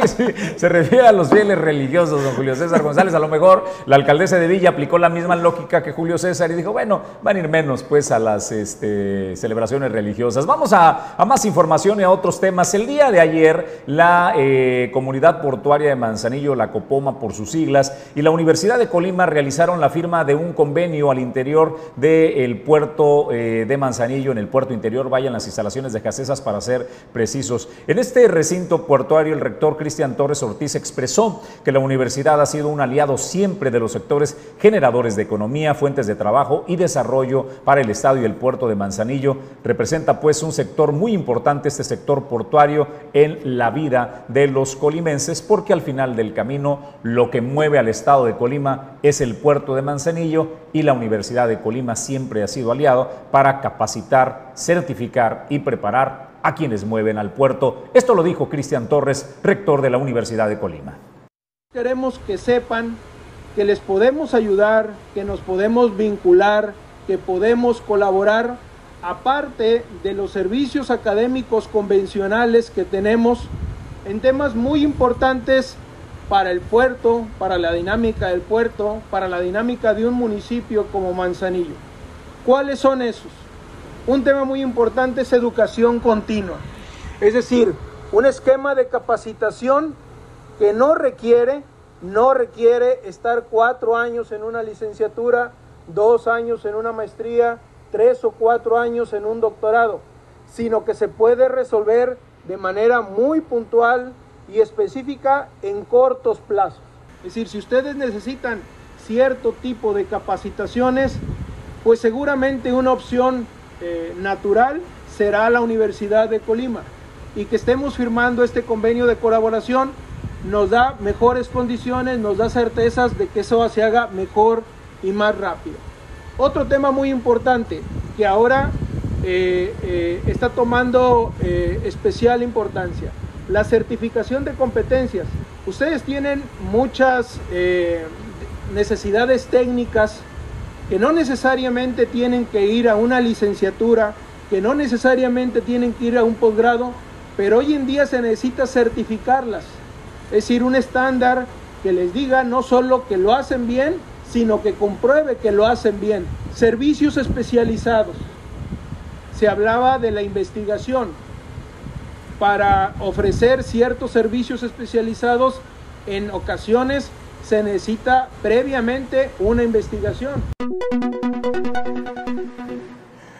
*laughs* se refiere a los fieles religiosos, don Julio César González. A lo mejor la alcaldesa de Villa aplicó la misma lógica que Julio César y dijo, bueno, van a ir menos pues a las este, celebraciones religiosas. Vamos a, más información y a otros temas. El día de ayer, la eh, comunidad portuaria de Manzanillo, la Copoma por sus siglas, y la Universidad de Colima realizaron la firma de un convenio al interior del puerto eh, de Manzanillo, en el puerto interior, vayan las instalaciones de Casesas para ser precisos. En este recinto portuario, el rector Cristian Torres Ortiz expresó que la universidad ha sido un aliado siempre de los sectores generadores de economía, fuentes de trabajo y desarrollo para el estado y el puerto de Manzanillo. Representa pues un sector muy importante, este sector portuario, en la vida de los colimenses, porque al final del camino lo que mueve al estado de Colima es el puerto de Manzanillo y la Universidad de Colima siempre ha sido aliado para capacitar, certificar y preparar a quienes mueven al puerto. Esto lo dijo Cristian Torres, rector de la Universidad de Colima. Queremos que sepan que les podemos ayudar, que nos podemos vincular, que podemos colaborar, aparte de los servicios académicos convencionales que tenemos en temas muy importantes para el puerto, para la dinámica del puerto, para la dinámica de un municipio como Manzanillo. ¿Cuáles son esos? Un tema muy importante es educación continua, es decir, un esquema de capacitación que no requiere, no requiere estar cuatro años en una licenciatura, dos años en una maestría, tres o cuatro años en un doctorado, sino que se puede resolver de manera muy puntual y específica en cortos plazos. Es decir, si ustedes necesitan cierto tipo de capacitaciones, pues seguramente una opción eh, natural será la Universidad de Colima. Y que estemos firmando este convenio de colaboración nos da mejores condiciones, nos da certezas de que eso se haga mejor y más rápido. Otro tema muy importante que ahora eh, eh, está tomando especial importancia, la certificación de competencias. Ustedes tienen muchas necesidades técnicas que no necesariamente tienen que ir a una licenciatura, que no necesariamente tienen que ir a un posgrado, pero hoy en día se necesita certificarlas. Es decir, un estándar que les diga no solo que lo hacen bien, sino que compruebe que lo hacen bien. Servicios especializados. Se hablaba de la investigación. Para ofrecer ciertos servicios especializados, en ocasiones se necesita previamente una investigación.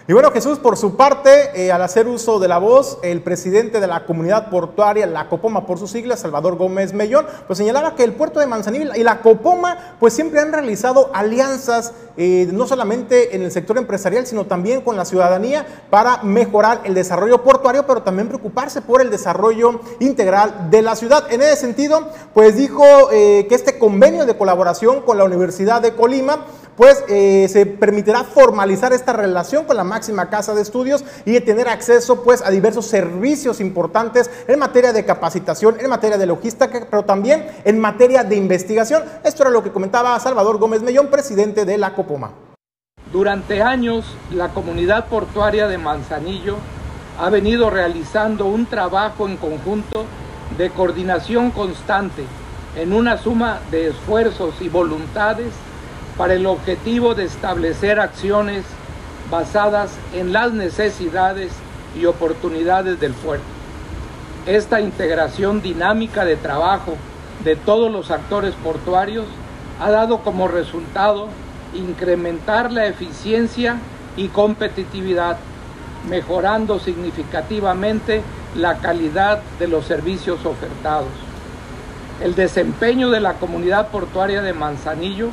Y bueno, Jesús, por su parte, eh, al hacer uso de la voz, el presidente de la comunidad portuaria, la Copoma por sus siglas, Salvador Gómez Mellón, pues señalaba que el puerto de Manzanillo y la Copoma, pues siempre han realizado alianzas, eh, no solamente en el sector empresarial, sino también con la ciudadanía para mejorar el desarrollo portuario, pero también preocuparse por el desarrollo integral de la ciudad. En ese sentido, pues dijo eh, que este convenio de colaboración con la Universidad de Colima, pues se permitirá formalizar esta relación con la máxima casa de estudios y tener acceso pues a diversos servicios importantes en materia de capacitación, en materia de logística, pero también en materia de investigación. Esto era lo que comentaba Salvador Gómez Mellón, presidente de la Copoma. Durante años, la comunidad portuaria de Manzanillo ha venido realizando un trabajo en conjunto de coordinación constante en una suma de esfuerzos y voluntades para el objetivo de establecer acciones basadas en las necesidades y oportunidades del puerto. Esta integración dinámica de trabajo de todos los actores portuarios ha dado como resultado incrementar la eficiencia y competitividad, mejorando significativamente la calidad de los servicios ofertados. El desempeño de la comunidad portuaria de Manzanillo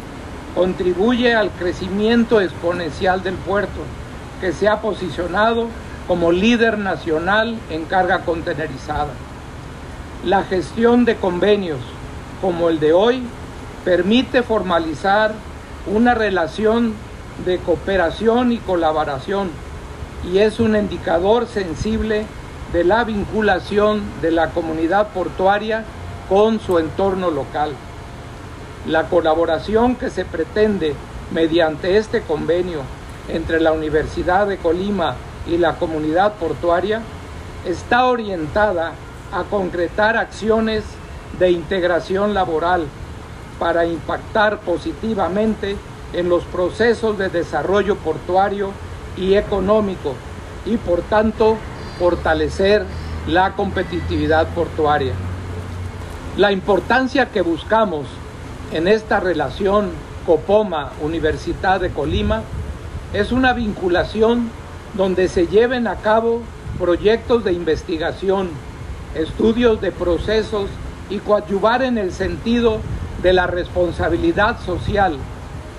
contribuye al crecimiento exponencial del puerto, que se ha posicionado como líder nacional en carga contenerizada. La gestión de convenios como el de hoy permite formalizar una relación de cooperación y colaboración y es un indicador sensible de la vinculación de la comunidad portuaria con su entorno local. La colaboración que se pretende mediante este convenio entre la Universidad de Colima y la comunidad portuaria está orientada a concretar acciones de integración laboral para impactar positivamente en los procesos de desarrollo portuario y económico y por tanto fortalecer la competitividad portuaria. La importancia que buscamos en esta relación Copoma Universidad de Colima es una vinculación donde se lleven a cabo proyectos de investigación, estudios de procesos y coadyuvar en el sentido de la responsabilidad social,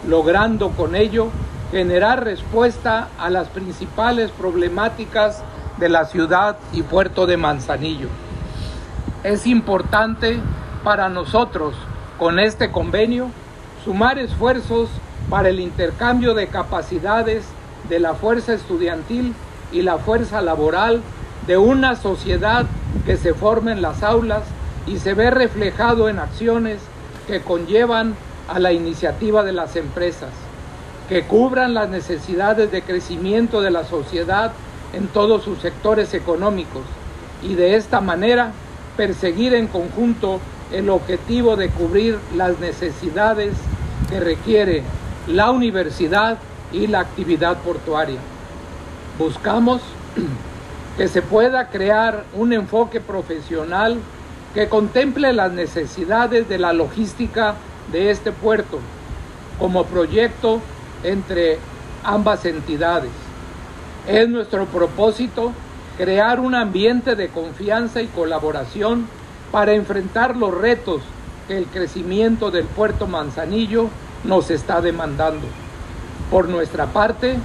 logrando con ello generar respuesta a las principales problemáticas de la ciudad y puerto de Manzanillo. Es importante para nosotros con este convenio, sumar esfuerzos para el intercambio de capacidades de la fuerza estudiantil y la fuerza laboral de una sociedad que se forma en las aulas y se ve reflejado en acciones que conllevan a la iniciativa de las empresas, que cubran las necesidades de crecimiento de la sociedad en todos sus sectores económicos y de esta manera perseguir en conjunto el objetivo de cubrir las necesidades que requiere la universidad y la actividad portuaria. Buscamos *clears throat* que se pueda crear un enfoque profesional que contemple las necesidades de la logística de este puerto como proyecto entre ambas entidades. Es nuestro propósito crear un ambiente de confianza y colaboración para enfrentar los retos que el crecimiento del puerto Manzanillo nos está demandando. Por nuestra parte,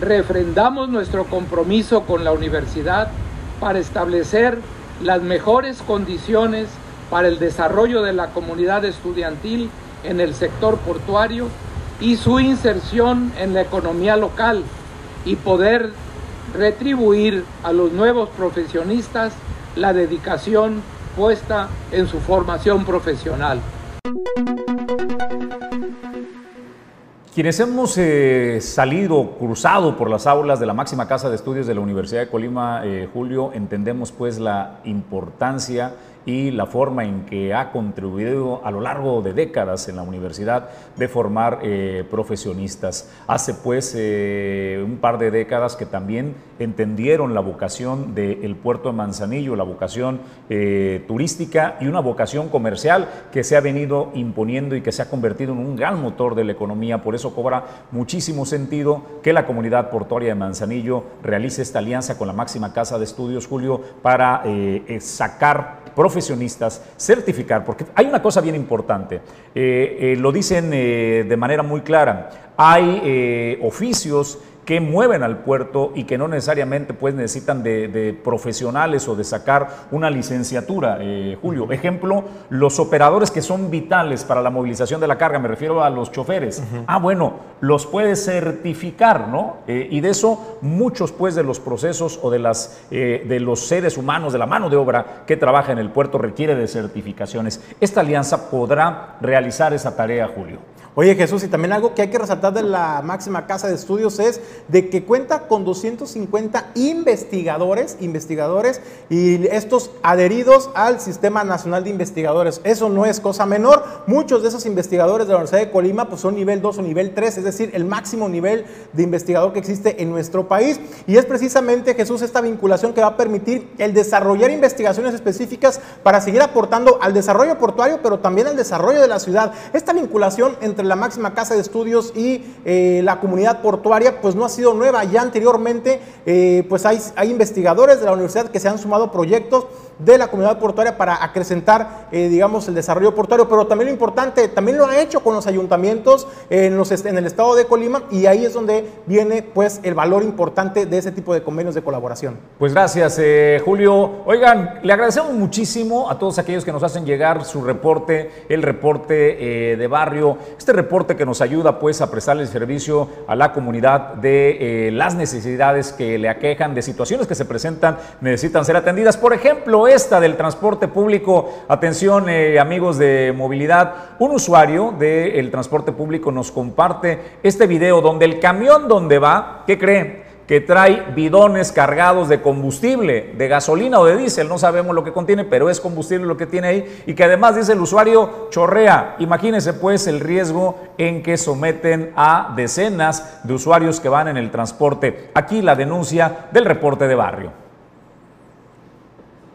refrendamos nuestro compromiso con la universidad para establecer las mejores condiciones para el desarrollo de la comunidad estudiantil en el sector portuario y su inserción en la economía local y poder retribuir a los nuevos profesionistas la dedicación puesta en su formación profesional. Quienes hemos eh, salido, cruzado por las aulas de la máxima casa de estudios de la Universidad de Colima, eh, Julio, entendemos pues la importancia y la forma en que ha contribuido a lo largo de décadas en la universidad de formar eh, profesionistas. Hace pues eh, un par de décadas que también entendieron la vocación del puerto de Manzanillo, la vocación eh, turística y una vocación comercial que se ha venido imponiendo y que se ha convertido en un gran motor de la economía. Por eso cobra muchísimo sentido que la comunidad portuaria de Manzanillo realice esta alianza con la máxima casa de estudios, Julio, para sacar profesionistas, certificar, porque hay una cosa bien importante, eh, eh, lo dicen eh, de manera muy clara, hay oficios que mueven al puerto y que no necesariamente pues, necesitan de, profesionales o de sacar una licenciatura. Eh, Julio, ejemplo, los operadores que son vitales para la movilización de la carga, me refiero a los choferes. Ah, bueno, los puede certificar, ¿no? Eh, y de eso muchos pues de los procesos o de, las, eh, de los seres humanos, de la mano de obra que trabaja en el puerto requiere de certificaciones. Esta alianza podrá realizar esa tarea, Julio. Oye Jesús, y también algo que hay que resaltar de la máxima casa de estudios es de que cuenta con 250 investigadores, investigadores y estos adheridos al Sistema Nacional de Investigadores. Eso no es cosa menor. Muchos de esos investigadores de la Universidad de Colima pues son nivel 2 o nivel 3, es decir, el máximo nivel de investigador que existe en nuestro país. Y es precisamente Jesús esta vinculación que va a permitir el desarrollar investigaciones específicas para seguir aportando al desarrollo portuario, pero también al desarrollo de la ciudad. Esta vinculación entre la máxima casa de estudios y eh, la comunidad portuaria, pues no ha sido nueva. Ya anteriormente, eh, pues hay, hay investigadores de la universidad que se han sumado proyectos de la comunidad portuaria para acrecentar, eh, digamos, el desarrollo portuario, pero también lo importante, también lo ha hecho con los ayuntamientos en, los, en el estado de Colima y ahí es donde viene, pues, el valor importante de ese tipo de convenios de colaboración. Pues gracias, Julio. Oigan, le agradecemos muchísimo a todos aquellos que nos hacen llegar su reporte, el reporte de barrio. Este reporte que nos ayuda pues a prestarle servicio a la comunidad de eh, las necesidades que le aquejan, de situaciones que se presentan, necesitan ser atendidas. Por ejemplo, esta del transporte público. Atención eh, amigos de movilidad, un usuario del transporte público nos comparte este video donde el camión donde va, ¿qué cree? que trae bidones cargados de combustible, de gasolina o de diésel, no sabemos lo que contiene, pero es combustible lo que tiene ahí, y que además dice el usuario chorrea. Imagínense pues el riesgo en que someten a decenas de usuarios que van en el transporte. Aquí la denuncia del reporte de barrio.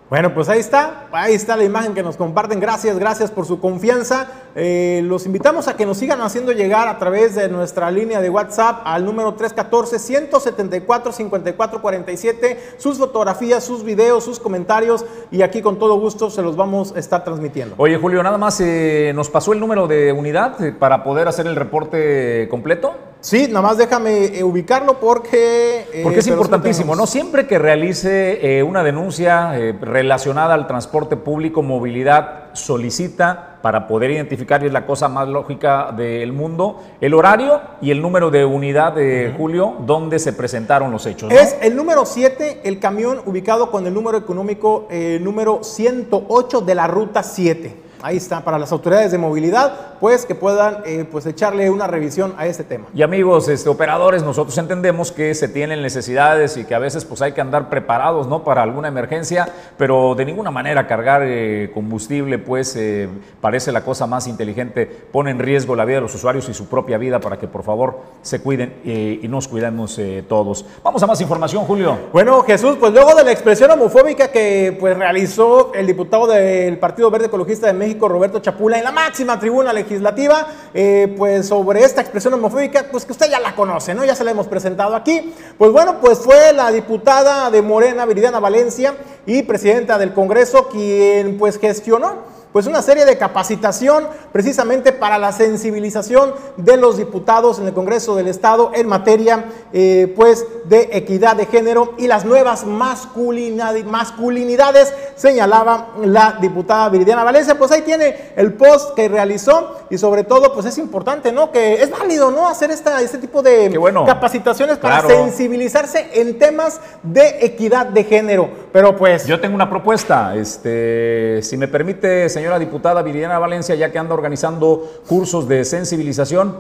Bueno, pues ahí está, ahí está la imagen que nos comparten. Gracias, gracias por su confianza. Eh, los invitamos a que nos sigan haciendo llegar a través de nuestra línea de WhatsApp al número 314-174-5447 sus fotografías, sus videos, sus comentarios y aquí con todo gusto se los vamos a estar transmitiendo. Oye Julio, nada más eh, nos pasó el número de unidad eh, para poder hacer el reporte completo. Sí, nada más déjame ubicarlo porque... porque es importantísimo, ¿no? Siempre que realice una denuncia relacionada al transporte público, movilidad, solicita para poder identificar, y es la cosa más lógica del mundo, el horario y el número de unidad de Julio donde se presentaron los hechos. Es el número 7, el camión ubicado con el número económico eh, número 108 de la ruta 7. Ahí está, para las autoridades de movilidad, pues que puedan eh, pues echarle una revisión a este tema. Y amigos, este, operadores, nosotros entendemos que se tienen necesidades y que a veces pues hay que andar preparados, ¿no? Para alguna emergencia, pero de ninguna manera cargar eh, combustible, pues eh, parece la cosa más inteligente, pone en riesgo la vida de los usuarios y su propia vida para que por favor se cuiden y nos cuidemos todos. Vamos a más información, Julio. Bueno, Jesús, pues luego de la expresión homofóbica que pues realizó el diputado del Partido Verde Ecologista de México, Roberto Chapula, en la máxima tribuna legislativa, eh, pues sobre esta expresión homofóbica, pues que usted ya la conoce, ¿no? Ya se la hemos presentado aquí. Pues bueno, pues fue la diputada de Morena, Viridiana Valencia, y presidenta del Congreso, quien pues gestionó pues una serie de capacitación precisamente para la sensibilización de los diputados en el Congreso del Estado en materia eh, pues de equidad de género y las nuevas masculinidades, señalaba la diputada Viridiana Valencia. Pues ahí tiene el post que realizó y sobre todo pues es importante, ¿no? Que es válido, ¿no? Hacer esta, este tipo de capacitaciones para sensibilizarse en temas de equidad de género. Pero pues... Yo tengo una propuesta, este, si me permite señora diputada Viridiana Valencia, ya que anda organizando cursos de sensibilización,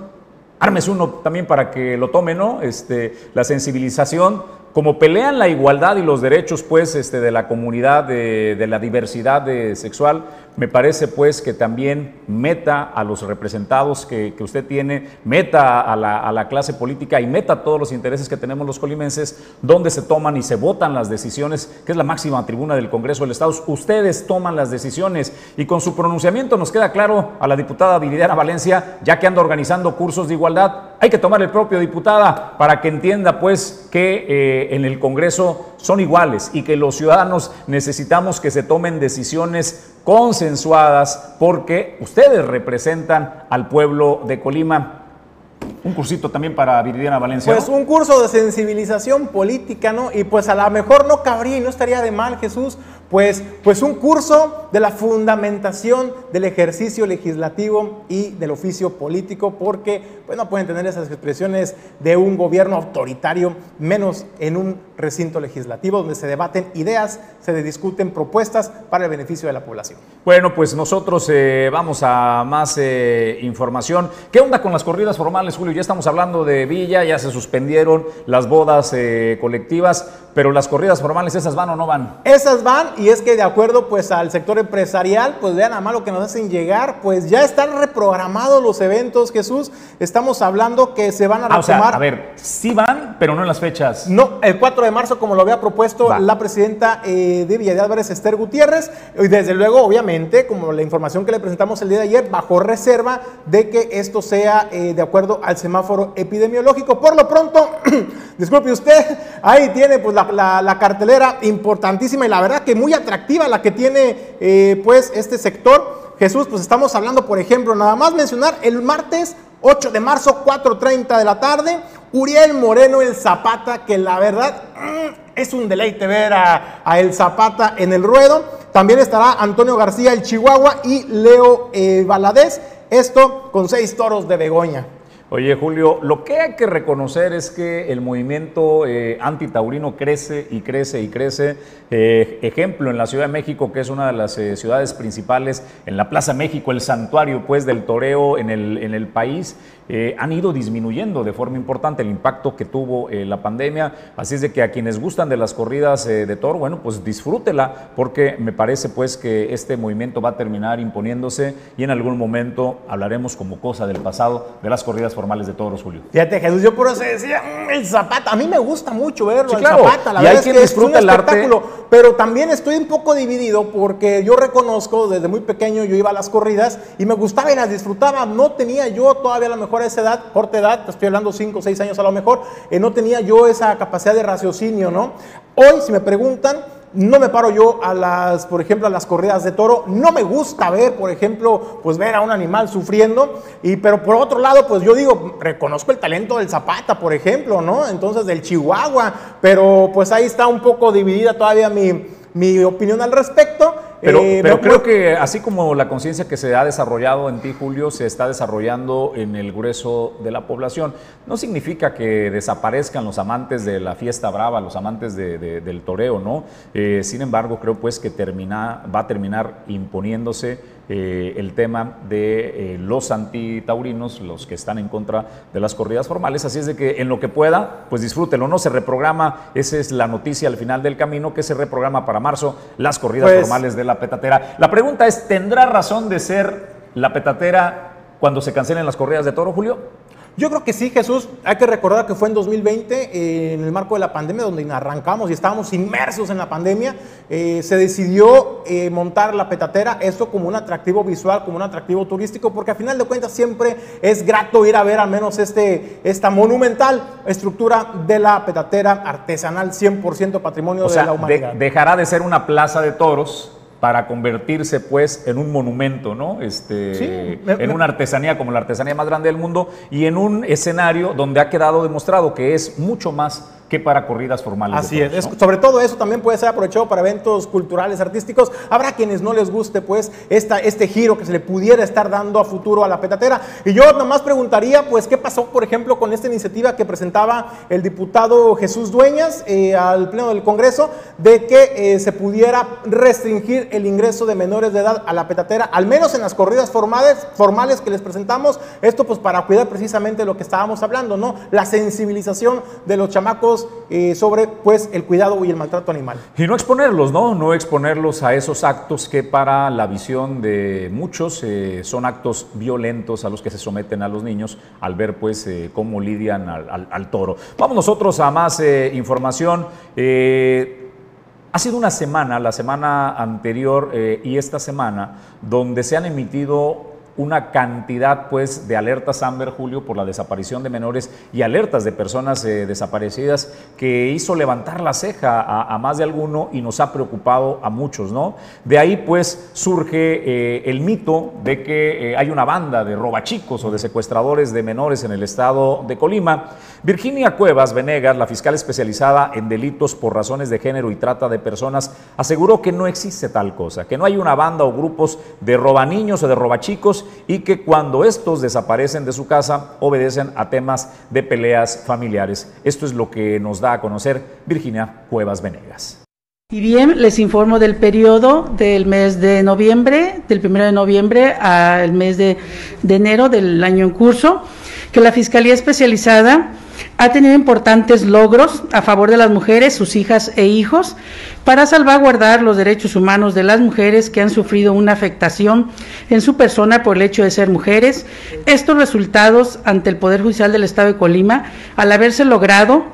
ármese uno también para que lo tome, ¿no? Este, la sensibilización como pelean la igualdad y los derechos pues este, de la comunidad, de, de la diversidad de sexual, me parece pues que también meta a los representados que, que usted tiene, meta a la, a la, clase política y meta todos los intereses que tenemos los colimenses, donde se toman y se votan las decisiones, que es la máxima tribuna del Congreso del Estado. Ustedes toman las decisiones y con su pronunciamiento nos queda claro a la diputada Viridiana Valencia, ya que anda organizando cursos de igualdad, hay que tomar el propio diputada para que entienda pues que eh, en el Congreso son iguales y que los ciudadanos necesitamos que se tomen decisiones consensuadas porque ustedes representan al pueblo de Colima. Un cursito también para Viridiana Valencia. Pues un curso de sensibilización política, ¿no? Y pues a lo mejor no cabría y no estaría de mal, Jesús, pues, pues un curso de la fundamentación del ejercicio legislativo y del oficio político, porque pues, no pueden tener esas expresiones de un gobierno autoritario, menos en un recinto legislativo donde se debaten ideas, se discuten propuestas para el beneficio de la población. Bueno, pues nosotros eh, vamos a más eh, información. ¿Qué onda con las corridas formales, Julio? Ya estamos hablando de Villa, ya se suspendieron las bodas eh, colectivas, pero las corridas formales, ¿esas van o no van? Esas van y es que de acuerdo pues al sector empresarial, pues vean a más lo que nos hacen llegar, pues ya están reprogramados los eventos, Jesús. Estamos hablando que se van a retomar. Ah, o sea, a ver, sí van, pero no en las fechas. No, el 4 de marzo, como lo había propuesto Va. la presidenta eh, de Villa de Álvarez, Esther Gutiérrez. Y desde luego, obviamente, como la información que le presentamos el día de ayer, bajo reserva de que esto sea eh, de acuerdo al semáforo epidemiológico. Por lo pronto, *clears throat* disculpe usted, ahí tiene pues la, la, la, cartelera importantísima y la verdad que muy atractiva la que tiene eh, pues este sector. Jesús, pues estamos hablando, por ejemplo, nada más mencionar el martes 8 de marzo, 4.30 de la tarde, Uriel Moreno el Zapata, que la verdad mm, es un deleite ver a, a, el Zapata en el ruedo. También estará Antonio García el Chihuahua y Leo eh, Valadez, esto con seis toros de Begoña. Oye, Julio, lo que hay que reconocer es que el movimiento eh, antitaurino crece y crece y crece. Eh, ejemplo, en la Ciudad de México, que es una de las eh, ciudades principales, en la Plaza México, el santuario pues, del toreo en el, en el país, eh, han ido disminuyendo de forma importante el impacto que tuvo la pandemia. Así es de que a quienes gustan de las corridas de toro, bueno, pues disfrútela, porque me parece pues que este movimiento va a terminar imponiéndose y en algún momento hablaremos como cosa del pasado de las corridas formales de toros, Julio. Fíjate, Jesús, yo por eso decía, mmm, el Zapata, a mí me gusta mucho verlo, sí, el claro. Zapata, la y verdad hay es que es un espectáculo, pero también estoy un poco dividido porque yo reconozco, desde muy pequeño yo iba a las corridas y me gustaba y las disfrutaba, no tenía yo todavía a lo mejor a esa edad, corta edad, te estoy hablando 5 o 6 años a lo mejor, eh, no tenía yo esa capacidad de raciocinio, ¿no? Hoy, si me preguntan, no me paro yo a las, por ejemplo, a las corridas de toro. No me gusta ver, por ejemplo, pues ver a un animal sufriendo. Y, pero por otro lado, pues yo digo, reconozco el talento del Zapata, por ejemplo, ¿no? Entonces del Chihuahua. Pero pues ahí está un poco dividida todavía mi, mi opinión al respecto. Pero, eh, pero creo que así como la conciencia que se ha desarrollado en ti, Julio, se está desarrollando en el grueso de la población. No significa que desaparezcan los amantes de la fiesta brava, los amantes de, de, del toreo, ¿no? Eh, sin embargo, creo pues que termina, va a terminar imponiéndose eh, el tema de eh, los antitaurinos, los que están en contra de las corridas formales. Así es de que en lo que pueda, pues disfrútelo. No se reprograma, esa es la noticia al final del camino, que se reprograma para marzo las corridas pues, formales de la petatera. La pregunta es, ¿tendrá razón de ser la petatera cuando se cancelen las corridas de toro, Julio? Yo creo que sí, Jesús. Hay que recordar que fue en 2020, eh, en el marco de la pandemia, donde arrancamos y estábamos inmersos en la pandemia, eh, se decidió eh, montar la petatera, esto como un atractivo visual, como un atractivo turístico, porque a final de cuentas siempre es grato ir a ver al menos este, esta monumental estructura de la petatera artesanal, 100% patrimonio o sea, de la humanidad. De, dejará de ser una plaza de toros para convertirse pues en un monumento, ¿no? Este, sí, me, en una artesanía como la artesanía más grande del mundo y en un escenario donde ha quedado demostrado que es mucho más que para corridas formales. Así todos, es, ¿no? sobre todo eso también puede ser aprovechado para eventos culturales, artísticos. Habrá quienes no les guste pues esta, este giro que se le pudiera estar dando a futuro a la petatera. Y yo nada más preguntaría pues qué pasó por ejemplo con esta iniciativa que presentaba el diputado Jesús Dueñas eh, al Pleno del Congreso de que eh, se pudiera restringir el ingreso de menores de edad a la petatera, al menos en las corridas formales, formales que les presentamos. Esto pues para cuidar precisamente lo que estábamos hablando, ¿no? La sensibilización de los chamacos eh, sobre pues el cuidado y el maltrato animal. Y no exponerlos, ¿no? No exponerlos a esos actos que para la visión de muchos eh, son actos violentos a los que se someten a los niños al ver pues eh, cómo lidian al, toro. Vamos nosotros a más información. Ha sido una semana, la semana anterior y esta semana, donde se han emitido una cantidad pues de alertas Amber Julio por la desaparición de menores y alertas de personas eh, desaparecidas que hizo levantar la ceja a, más de alguno y nos ha preocupado a muchos, ¿no? De ahí pues surge eh, el mito de que eh, hay una banda de robachicos o de secuestradores de menores en el estado de Colima. Virginia Cuevas Venegas, la fiscal especializada en delitos por razones de género y trata de personas, aseguró que no existe tal cosa, que no hay una banda o grupos de robaniños o de robachicos y que cuando estos desaparecen de su casa obedecen a temas de peleas familiares. Esto es lo que nos da a conocer Virginia Cuevas Venegas. Y bien, les informo del periodo del mes de noviembre, del primero de noviembre al mes de, de enero del año en curso, que la Fiscalía Especializada ha tenido importantes logros a favor de las mujeres, sus hijas e hijos, para salvaguardar los derechos humanos de las mujeres que han sufrido una afectación en su persona por el hecho de ser mujeres. Estos resultados ante el Poder Judicial del Estado de Colima, al haberse logrado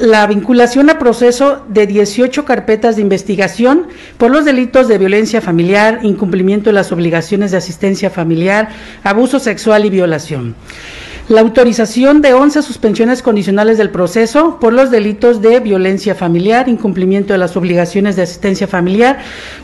la vinculación a proceso de 18 carpetas de investigación por los delitos de violencia familiar, incumplimiento de las obligaciones de asistencia familiar, abuso sexual y violación la autorización de 11 suspensiones condicionales del proceso por los delitos de violencia familiar, incumplimiento de las obligaciones de asistencia familiar,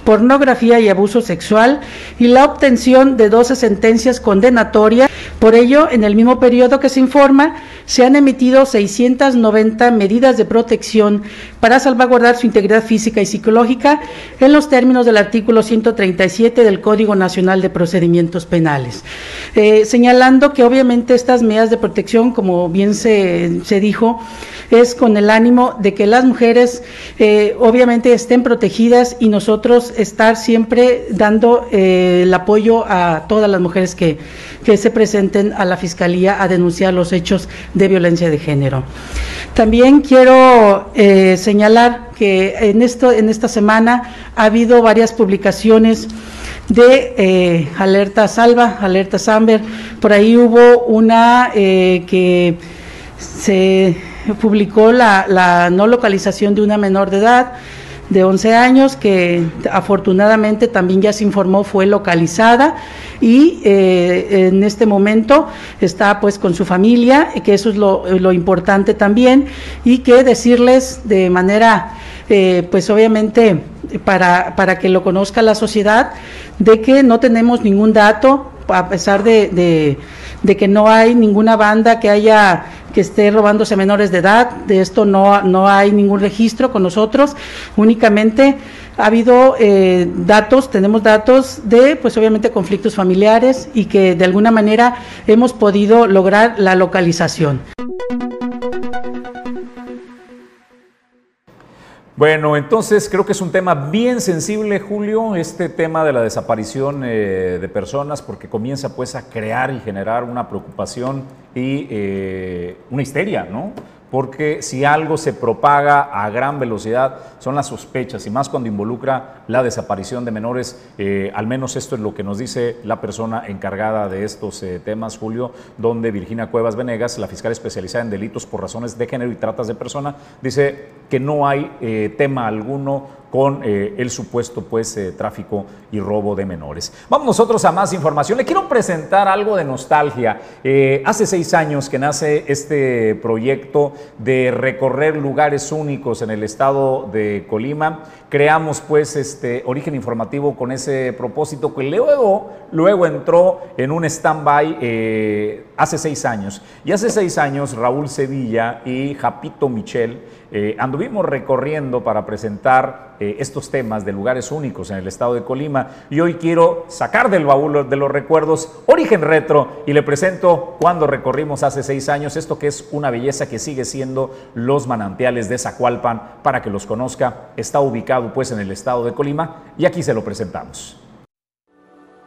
pornografía y abuso sexual y la obtención de 12 sentencias condenatorias. Por ello, en el mismo periodo que se informa, se han emitido 690 medidas de protección para salvaguardar su integridad física y psicológica en los términos del artículo 137 del Código Nacional de Procedimientos Penales, eh, señalando que obviamente estas medidas de protección, como bien se, se dijo, es con el ánimo de que las mujeres eh, obviamente estén protegidas y nosotros estar siempre dando eh, el apoyo a todas las mujeres que, que se presenten a la Fiscalía a denunciar los hechos de violencia de género. También quiero eh, señalar que en, esto, en esta semana ha habido varias publicaciones de alerta salva, alerta Amber. Por ahí hubo una que se *laughs* publicó la, no localización de una menor de edad de 11 años que afortunadamente también ya se informó fue localizada y eh, en este momento está pues con su familia, que eso es lo, lo importante también y que decirles de manera eh, pues obviamente para, para que lo conozca la sociedad, de que no tenemos ningún dato, a pesar de, que no hay ninguna banda que haya que esté robándose menores de edad, de esto no, no hay ningún registro con nosotros, únicamente ha habido eh, datos, tenemos datos de, pues obviamente, conflictos familiares y que de alguna manera hemos podido lograr la localización. Bueno, entonces creo que es un tema bien sensible, Julio, este tema de la desaparición eh, de personas, porque comienza pues a crear y generar una preocupación y eh, una histeria, ¿no? Porque si algo se propaga a gran velocidad son las sospechas y más cuando involucra la desaparición de menores, eh, al menos esto es lo que nos dice la persona encargada de estos eh, temas, Julio, donde Virginia Cuevas Venegas, la fiscal especializada en delitos por razones de género y tratas de persona, dice que no hay eh, tema alguno con eh, el supuesto pues, eh, tráfico y robo de menores. Vamos nosotros a más información. Le quiero presentar algo de nostalgia. Eh, hace seis años que nace este proyecto de recorrer lugares únicos en el estado de Colima. Creamos pues este origen informativo con ese propósito que luego, luego entró en un stand-by hace seis años. Y hace seis años Raúl Sevilla y Japito Michel eh, anduvimos recorriendo para presentar eh, estos temas de lugares únicos en el estado de Colima y hoy quiero sacar del baúl de los recuerdos Origen Retro y le presento cuando recorrimos hace seis años esto que es una belleza que sigue siendo los manantiales de Zacualpan para que los conozca. Está ubicado pues en el estado de Colima y aquí se lo presentamos.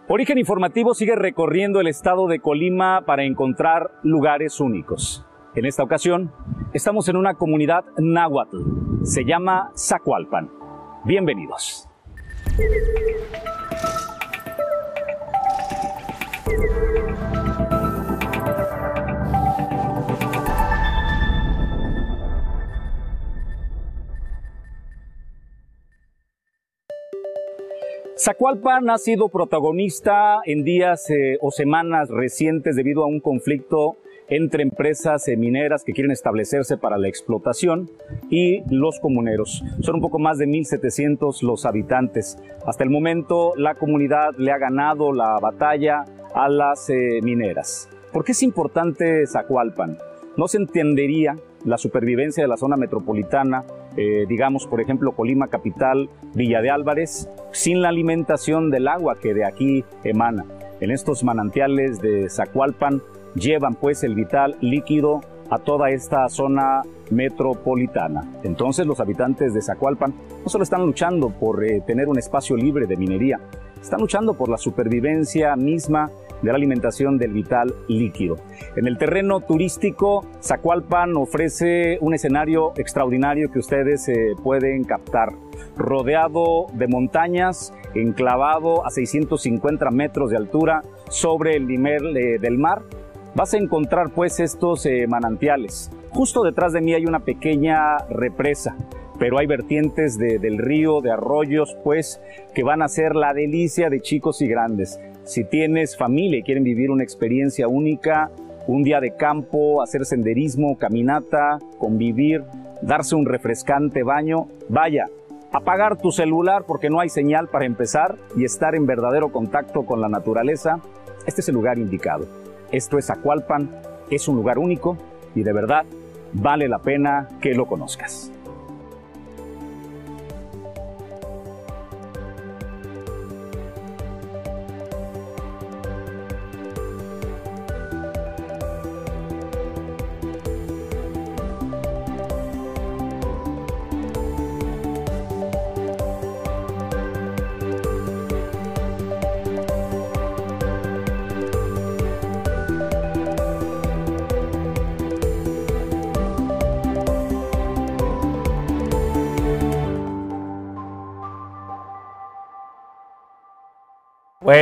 Origen Informativo sigue recorriendo el estado de Colima para encontrar lugares únicos. En esta ocasión Estamos en una comunidad náhuatl. Se llama Zacualpan. Bienvenidos. Zacualpan ha sido protagonista en días eh, o semanas recientes debido a un conflicto entre empresas eh, mineras que quieren establecerse para la explotación y los comuneros. Son un poco más de 1.700 los habitantes. Hasta el momento la comunidad le ha ganado la batalla a las eh, mineras. ¿Por qué es importante Zacualpan? No se entendería la supervivencia de la zona metropolitana, eh, digamos por ejemplo Colima Capital, Villa de Álvarez, sin la alimentación del agua que de aquí emana. En estos manantiales de Zacualpan llevan pues el vital líquido a toda esta zona metropolitana. Entonces los habitantes de Zacualpan no solo están luchando por eh, tener un espacio libre de minería, están luchando por la supervivencia misma de la alimentación del vital líquido. En el terreno turístico, Zacualpan ofrece un escenario extraordinario que ustedes eh, pueden captar. Rodeado de montañas, enclavado a 650 metros de altura sobre el nivel eh, del mar, vas a encontrar pues estos eh, manantiales. Justo detrás de mí hay una pequeña represa, pero hay vertientes del río, de arroyos, pues que van a ser la delicia de chicos y grandes. Si tienes familia y quieren vivir una experiencia única, un día de campo, hacer senderismo, caminata, convivir, darse un refrescante baño, vaya, apagar tu celular porque no hay señal para empezar y estar en verdadero contacto con la naturaleza, este es el lugar indicado. Esto es Acualpan, es un lugar único y de verdad vale la pena que lo conozcas.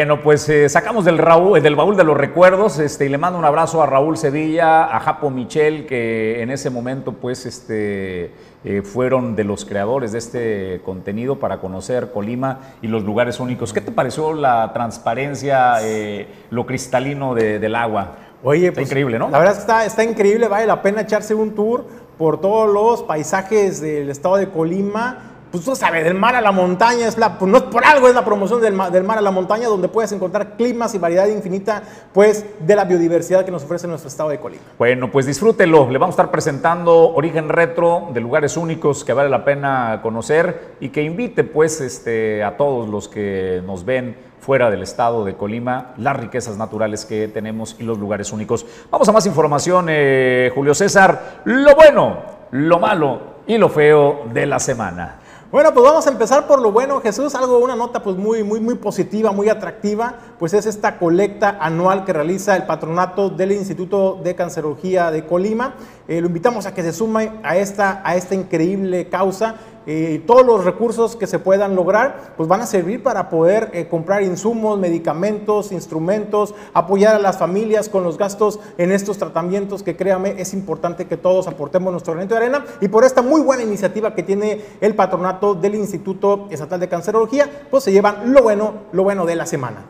Bueno, pues eh, sacamos del, Raúl, del baúl de los recuerdos este, y le mando un abrazo a Raúl Sevilla, a Japo Michel, que en ese momento pues este, eh, fueron de los creadores de este contenido para conocer Colima y los lugares únicos. ¿Qué te pareció la transparencia, eh, lo cristalino del agua? Oye, está pues, increíble, ¿no? La verdad es que está, está increíble, vale la pena echarse un tour por todos los paisajes del estado de Colima pues tú sabes, del mar a la montaña, es pues no es por algo, es la promoción del, del, mar a la montaña, donde puedes encontrar climas y variedad infinita, pues, de la biodiversidad que nos ofrece nuestro estado de Colima. Bueno, pues disfrútelo. Le vamos a estar presentando origen retro de lugares únicos que vale la pena conocer y que invite, pues, este, a todos los que nos ven fuera del estado de Colima, las riquezas naturales que tenemos y los lugares únicos. Vamos a más información, eh, Julio César. Lo bueno, lo malo y lo feo de la semana. Bueno, pues vamos a empezar por lo bueno, Jesús, algo, una nota pues muy, muy, muy positiva, muy atractiva, pues es esta colecta anual que realiza el patronato del Instituto de Cancerología de Colima. Eh, lo invitamos a que se sume a esta, a esta increíble causa eh, todos los recursos que se puedan lograr, pues van a servir para poder eh, comprar insumos, medicamentos, instrumentos, apoyar a las familias con los gastos en estos tratamientos que créame, es importante que todos aportemos nuestro granito de arena y por esta muy buena iniciativa que tiene el patronato del Instituto Estatal de Cancerología, pues se llevan lo bueno, lo bueno de la semana.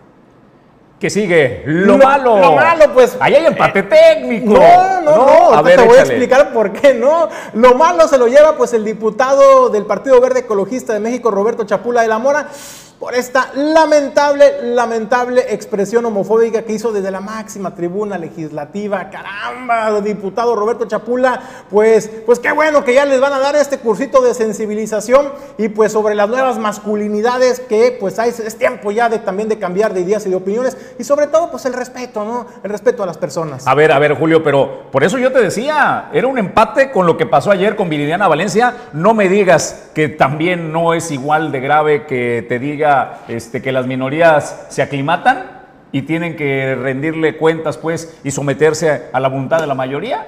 ¿Qué sigue? Lo, malo. Lo malo, pues. Ahí hay empate técnico. No, no, no. A ver, te voy a explicar por qué no. Lo malo se lo lleva, pues, el diputado del Partido Verde Ecologista de México, Roberto Chapula de la Mora por esta lamentable, lamentable expresión homofóbica que hizo desde la máxima tribuna legislativa. Caramba, diputado Roberto Chapula, pues, pues qué bueno que ya les van a dar este cursito de sensibilización y pues sobre las nuevas masculinidades que pues hay, es tiempo ya de también de cambiar de ideas y de opiniones y sobre todo pues el respeto, ¿no? El respeto a las personas. A ver, a ver, Julio, pero por eso yo te decía, era un empate con lo que pasó ayer con Viridiana Valencia. No me digas que también no es igual de grave que te diga este, que las minorías se aclimatan y tienen que rendirle cuentas pues y someterse a la voluntad de la mayoría?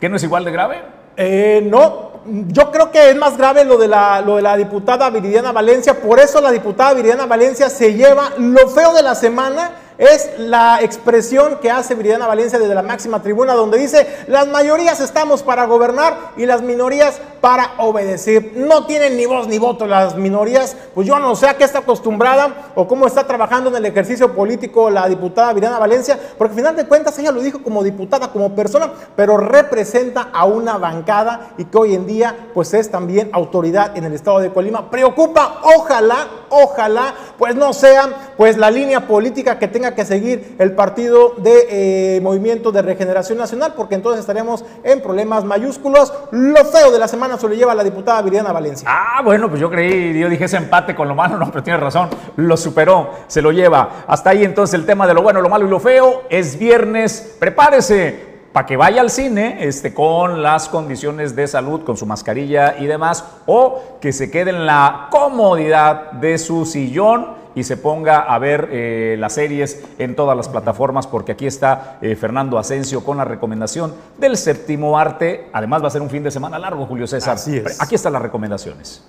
¿Que no es igual de grave? Eh, no, yo creo que es más grave lo de, la, lo de la diputada Viridiana Valencia, por eso la diputada Viridiana Valencia se lleva lo feo de la semana es la expresión que hace Viridiana Valencia desde la máxima tribuna, donde dice, las mayorías estamos para gobernar y las minorías para obedecer. No tienen ni voz ni voto las minorías, pues yo no sé a qué está acostumbrada o cómo está trabajando en el ejercicio político la diputada Viridiana Valencia, porque al final de cuentas ella lo dijo como diputada, como persona, pero representa a una bancada y que hoy en día pues es también autoridad en el estado de Colima. Preocupa, ojalá, ojalá, pues no sea pues la línea política que tenga que seguir el partido de eh, Movimiento de Regeneración Nacional, porque entonces estaremos en problemas mayúsculos. Lo feo de la semana se lo lleva la diputada Viriana Valencia. Ah, bueno, pues yo creí, yo dije ese empate con lo malo, *laughs* no, pero tiene razón, lo superó, se lo lleva. Hasta ahí entonces el tema de lo bueno, lo malo y lo feo. Es viernes, prepárese para que vaya al cine este, con las condiciones de salud, con su mascarilla y demás, o que se quede en la comodidad de su sillón y se ponga a ver eh, las series en todas las plataformas, porque aquí está eh, Fernando Asensio con la recomendación del séptimo arte. Además va a ser un fin de semana largo, Julio César. Así es. Aquí están las recomendaciones.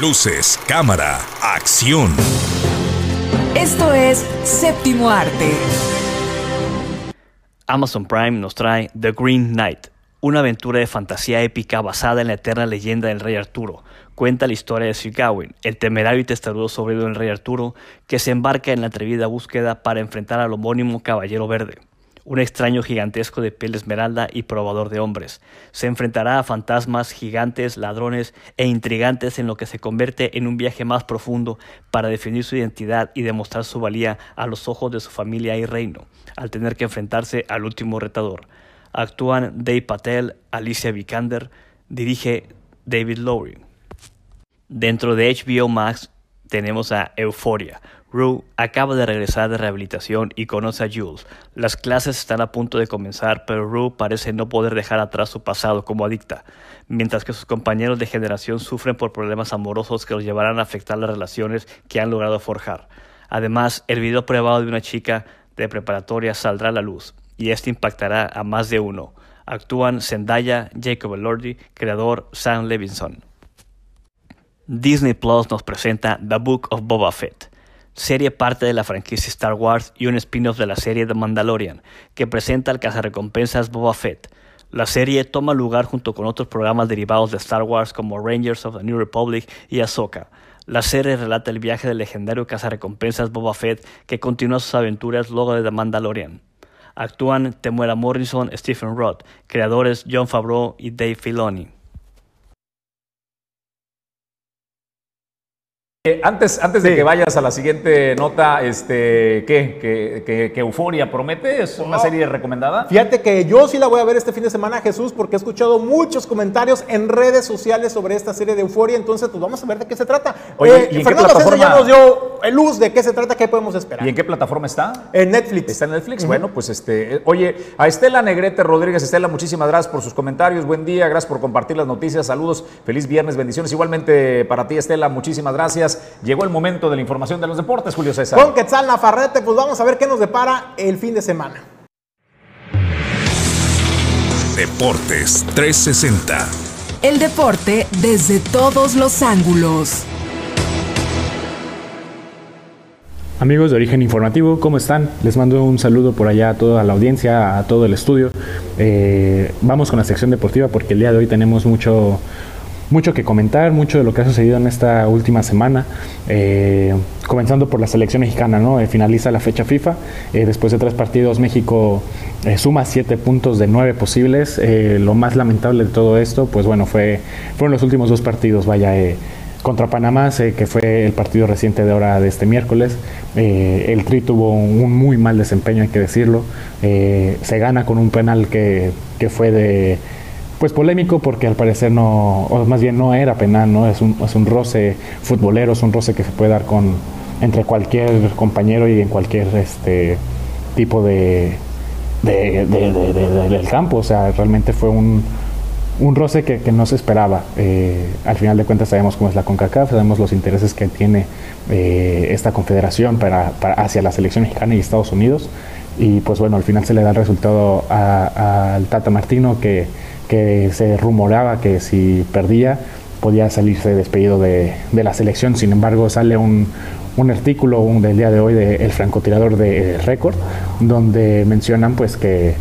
Luces, cámara, acción. Esto es Séptimo Arte. Amazon Prime nos trae The Green Knight, una aventura de fantasía épica basada en la eterna leyenda del rey Arturo. Cuenta la historia de Sir Gawain, el temerario y testarudo sobrino del rey Arturo, que se embarca en la atrevida búsqueda para enfrentar al homónimo Caballero Verde, un extraño gigantesco de piel esmeralda y probador de hombres. Se enfrentará a fantasmas, gigantes, ladrones e intrigantes en lo que se convierte en un viaje más profundo para definir su identidad y demostrar su valía a los ojos de su familia y reino, al tener que enfrentarse al último retador. Actúan Dave Patel, Alicia Vikander, dirige David Lowry. Dentro de HBO Max tenemos a Euphoria. Rue acaba de regresar de rehabilitación y conoce a Jules. Las clases están a punto de comenzar, pero Rue parece no poder dejar atrás su pasado como adicta, mientras que sus compañeros de generación sufren por problemas amorosos que los llevarán a afectar las relaciones que han logrado forjar. Además, el video probado de una chica de preparatoria saldrá a la luz, y este impactará a más de uno. Actúan Zendaya, Jacob Elordi, creador Sam Levinson. Disney Plus nos presenta The Book of Boba Fett, serie parte de la franquicia Star Wars y un spin-off de la serie The Mandalorian, que presenta al cazarrecompensas Boba Fett. La serie toma lugar junto con otros programas derivados de Star Wars como Rangers of the New Republic y Ahsoka. La serie relata el viaje del legendario cazarrecompensas Boba Fett que continúa sus aventuras luego de The Mandalorian. Actúan Temuera Morrison, Stephen Roth, creadores John Favreau y Dave Filoni. Eh, antes, antes de que vayas a la siguiente nota, este, ¿qué? ¿Que, Euforia promete? ¿Es una serie recomendada? Fíjate que yo sí la voy a ver este fin de semana, Jesús, porque he escuchado muchos comentarios en redes sociales sobre esta serie de Euforia, entonces pues vamos a ver de qué se trata. Oye, eh, ¿y en Fernando qué plataforma? ya nos dio luz de qué se trata, qué podemos esperar. ¿Y en qué plataforma está? En Netflix. Está en Netflix. Bueno, pues este, eh, oye, a Estela Negrete Rodríguez, Estela, muchísimas gracias por sus comentarios, buen día, gracias por compartir las noticias, saludos, feliz viernes, bendiciones. Igualmente para ti, Estela, muchísimas gracias. Llegó el momento de la información de los deportes, Julio César. Con Quetzal Nafarrete, pues vamos a ver qué nos depara el fin de semana. Deportes 360. El deporte desde todos los ángulos. Amigos de Origen Informativo, ¿cómo están? Les mando un saludo por allá a toda la audiencia, a todo el estudio. Eh, vamos con la sección deportiva porque el día de hoy tenemos mucho, mucho que comentar, mucho de lo que ha sucedido en esta última semana. Eh, comenzando por la selección mexicana, ¿no? Eh, finaliza la fecha FIFA. Eh, después de tres partidos, México suma siete puntos de nueve posibles. lo más lamentable de todo esto, pues bueno, fue, fueron los últimos dos partidos, vaya. contra Panamá, que fue el partido reciente de hora de este miércoles. el Tri tuvo un muy mal desempeño, hay que decirlo. se gana con un penal que, que fue de, pues polémico porque al parecer no, o más bien no era penal, ¿no? Es un, es un roce futbolero, es un roce que se puede dar con entre cualquier compañero y en cualquier este tipo de, del campo. O sea, realmente fue un, un roce que, que, no se esperaba. Eh, al final de cuentas sabemos cómo es la CONCACAF, sabemos los intereses que tiene eh, esta confederación para, para, hacia la selección mexicana y Estados Unidos. y pues bueno, al final se le da el resultado al Tata Martino que, que se rumoraba que si perdía podía salirse despedido de, de la selección, sin embargo sale un, un artículo del día de hoy de El francotirador de Récord, donde mencionan pues que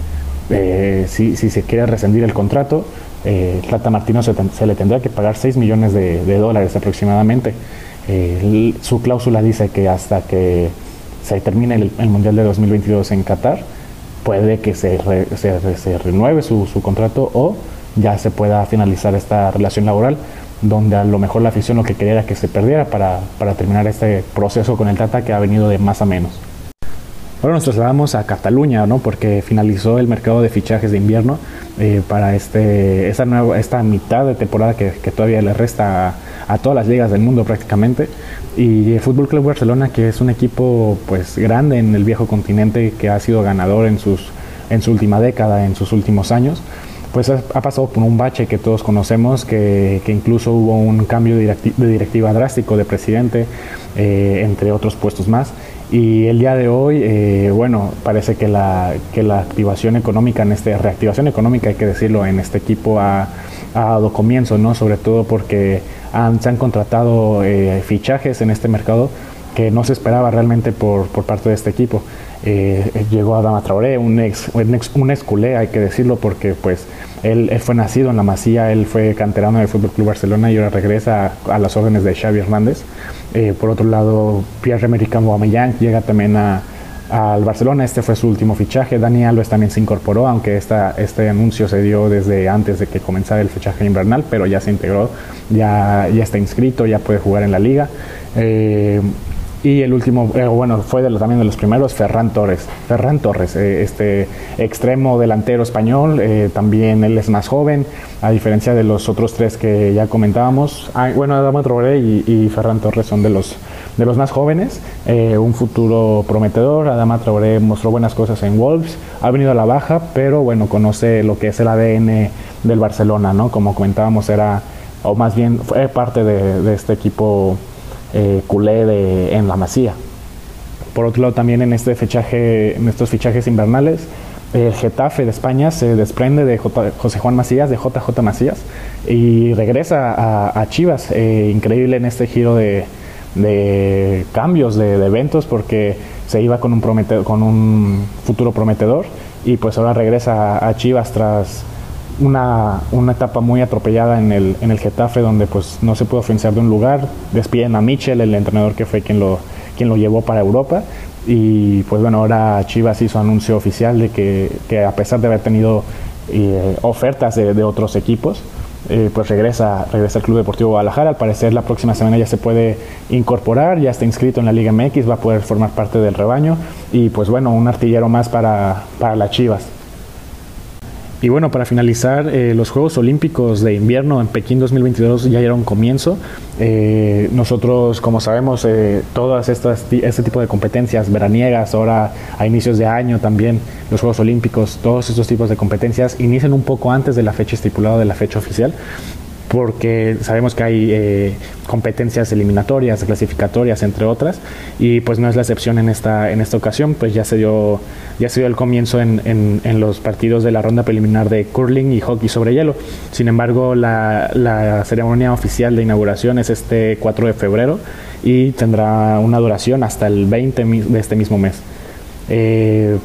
eh, si, si, se quiere rescindir el contrato, eh, Tata Martino se, le tendrá que pagar 6 millones de, dólares aproximadamente. Eh, su cláusula dice que hasta que se termine el, Mundial de 2022 en Qatar, puede que se, se, renueve su, su, contrato o ya se pueda finalizar esta relación laboral, donde a lo mejor la afición lo que quería era que se perdiera para, para terminar este proceso con el Tata que ha venido de más a menos. Ahora nos trasladamos a Cataluña, ¿no? porque finalizó el mercado de fichajes de invierno eh, para este, esta, nueva, esta mitad de temporada que, todavía le resta a, todas las ligas del mundo prácticamente. Y el Fútbol Club Barcelona, que es un equipo pues grande en el viejo continente, que ha sido ganador en, sus, en su última década, en sus últimos años, pues ha, pasado por un bache que todos conocemos, que, incluso hubo un cambio de, directiva drástico de presidente, eh, entre otros puestos más. Y el día de hoy, eh, bueno, parece que la, que la activación económica, en este, reactivación económica, hay que decirlo, en este equipo ha, dado comienzo, ¿no? Sobre todo porque han, se han contratado eh, fichajes en este mercado que no se esperaba realmente por, por parte de este equipo. Eh, llegó Adama Traoré, un ex, un ex, un ex culé, hay que decirlo, porque pues él, fue nacido en la Masía, él fue canterano del Fútbol Club Barcelona y ahora regresa a, las órdenes de Xavi Hernández. Eh, por otro lado, Pierre-Emerick Aubameyang llega también al Barcelona, este fue su último fichaje. Dani Alves también se incorporó, aunque esta, este anuncio se dio desde antes de que comenzara el fichaje invernal, pero ya se integró, ya, ya está inscrito, ya puede jugar en la liga. Eh, y el último, eh, bueno, fue de también de los primeros, Ferran Torres. Ferran Torres, eh, este extremo delantero español, eh, también él es más joven, a diferencia de los otros tres que ya comentábamos. Bueno, Adama Traoré y, Ferran Torres son de los, de los más jóvenes, un futuro prometedor. Adama Traoré mostró buenas cosas en Wolves, ha venido a la baja, pero bueno, conoce lo que es el ADN del Barcelona, ¿no? Como comentábamos, era, o más bien fue parte de este equipo eh, culé de, en la Masía. Por otro lado, también en, este fichaje, en estos fichajes invernales, el Getafe de España se desprende de José Juan Macías, de JJ Macías, y regresa a, Chivas. Eh, increíble en este giro de, cambios de, eventos porque se iba con un, con un futuro prometedor y pues ahora regresa a Chivas tras una, una, etapa muy atropellada en el, en el Getafe donde pues no se pudo ofrecer de un lugar, despiden a Michel, el entrenador que fue quien lo, quien lo llevó para Europa y pues bueno, ahora Chivas hizo anuncio oficial de que, que a pesar de haber tenido eh, ofertas de, de, otros equipos, eh, pues regresa, regresa al Club Deportivo Guadalajara. Al parecer la próxima semana ya se puede incorporar, ya está inscrito en la Liga MX, va a poder formar parte del rebaño y pues bueno, un artillero más para, para las Chivas. Y bueno, para finalizar, eh, los Juegos Olímpicos de Invierno en Pekín 2022 ya un comienzo. Eh, nosotros, como sabemos, eh, todas estas este tipo de competencias veraniegas, ahora a inicios de año también, los Juegos Olímpicos, todos estos tipos de competencias inician un poco antes de la fecha estipulada de la fecha oficial porque sabemos que hay eh, competencias eliminatorias, clasificatorias, entre otras, y pues no es la excepción en esta, en esta ocasión, pues ya se dio, ya se dio el comienzo en, en, los partidos de la ronda preliminar de curling y hockey sobre hielo. Sin embargo, la, la, ceremonia oficial de inauguración es este 4 de febrero y tendrá una duración hasta el 20 de este mismo mes. Eh,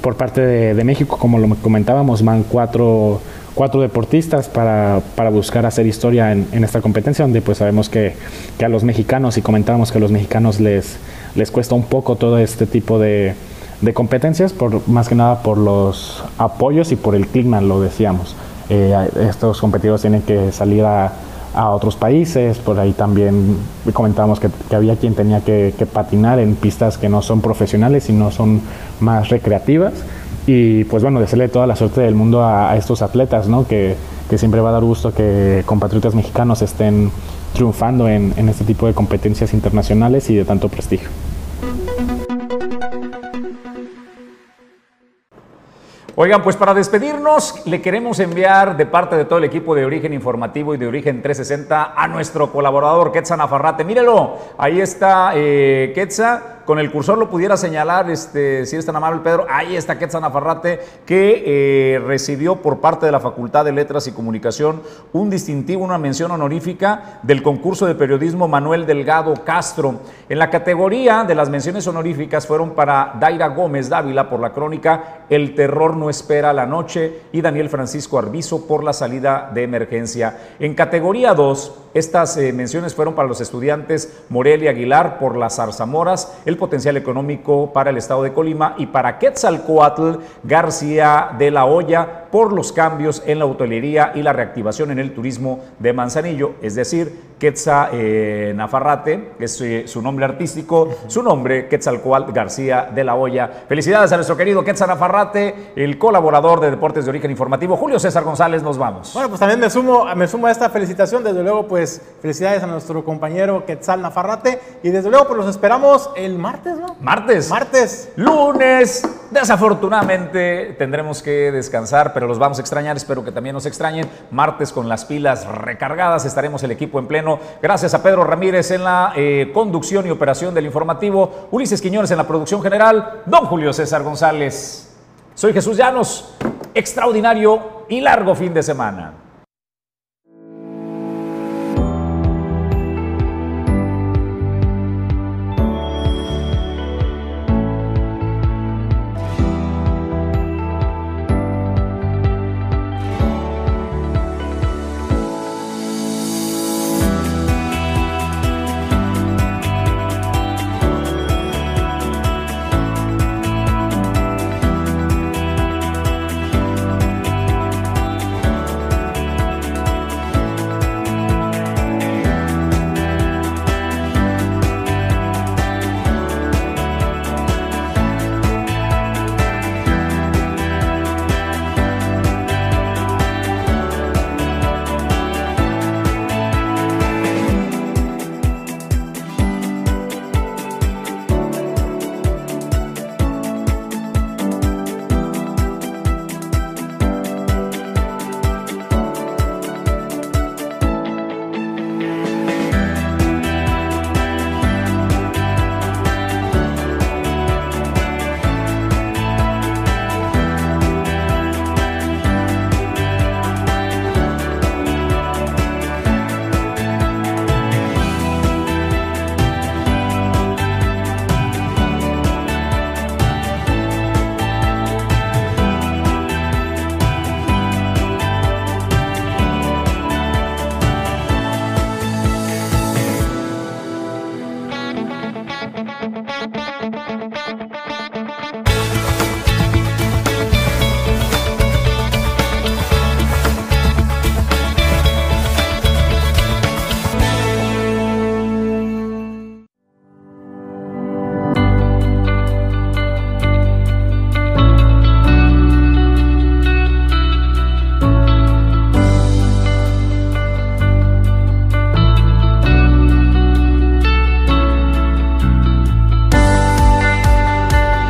por parte de, de México, como lo comentábamos, van cuatro cuatro deportistas para, para buscar hacer historia en, en, esta competencia, donde pues sabemos que, que, a los mexicanos, y comentábamos que a los mexicanos les, les cuesta un poco todo este tipo de, de competencias, por, más que nada por los apoyos y por el clima, lo decíamos. Eh, estos competidores tienen que salir a, a, otros países, por ahí también comentábamos que, que había quien tenía que, que patinar en pistas que no son profesionales, sino son más recreativas y pues bueno, desearle toda la suerte del mundo a, estos atletas, ¿no? Que, que, siempre va a dar gusto que compatriotas mexicanos estén triunfando en, en este tipo de competencias internacionales y de tanto prestigio. Oigan, pues para despedirnos, le queremos enviar de parte de todo el equipo de Origen Informativo y de Origen 360 a nuestro colaborador Quetzal Nafarrate. Mírelo, ahí está eh, Quetzal con el cursor lo pudiera señalar, este, si eres tan amable, Pedro, ahí está Quetzal Nafarrate, que eh, recibió por parte de la Facultad de Letras y Comunicación un distintivo, una mención honorífica del concurso de periodismo Manuel Delgado Castro. En la categoría de las menciones honoríficas fueron para Daira Gómez Dávila por la crónica El terror no espera la noche y Daniel Francisco Arbizo por la salida de emergencia. En categoría 2, estas eh, menciones fueron para los estudiantes Morelia Aguilar por las zarzamoras, el potencial económico para el estado de Colima y para Quetzalcoatl García de la Hoya por los cambios en la hotelería y la reactivación en el turismo de Manzanillo, es decir, Quetzal eh, Nafarrate, que es eh, su nombre artístico, su nombre Quetzalcoatl García de la Hoya. Felicidades a nuestro querido Quetzal Nafarrate, el colaborador de Deportes de Origen Informativo. Julio César González, nos vamos. Bueno, pues también me sumo, me sumo a esta felicitación, desde luego, pues felicidades a nuestro compañero Quetzal Nafarrate y desde luego pues los esperamos el martes, ¿no? Martes. Martes. Lunes. Desafortunadamente tendremos que descansar, pero los vamos a extrañar. Espero que también nos extrañen. Martes con las pilas recargadas estaremos el equipo en pleno. Gracias a Pedro Ramírez en la eh, conducción y operación del informativo. Ulises Quiñones en la producción general. Don Julio César González. Soy Jesús Llanos. Extraordinario y largo fin de semana.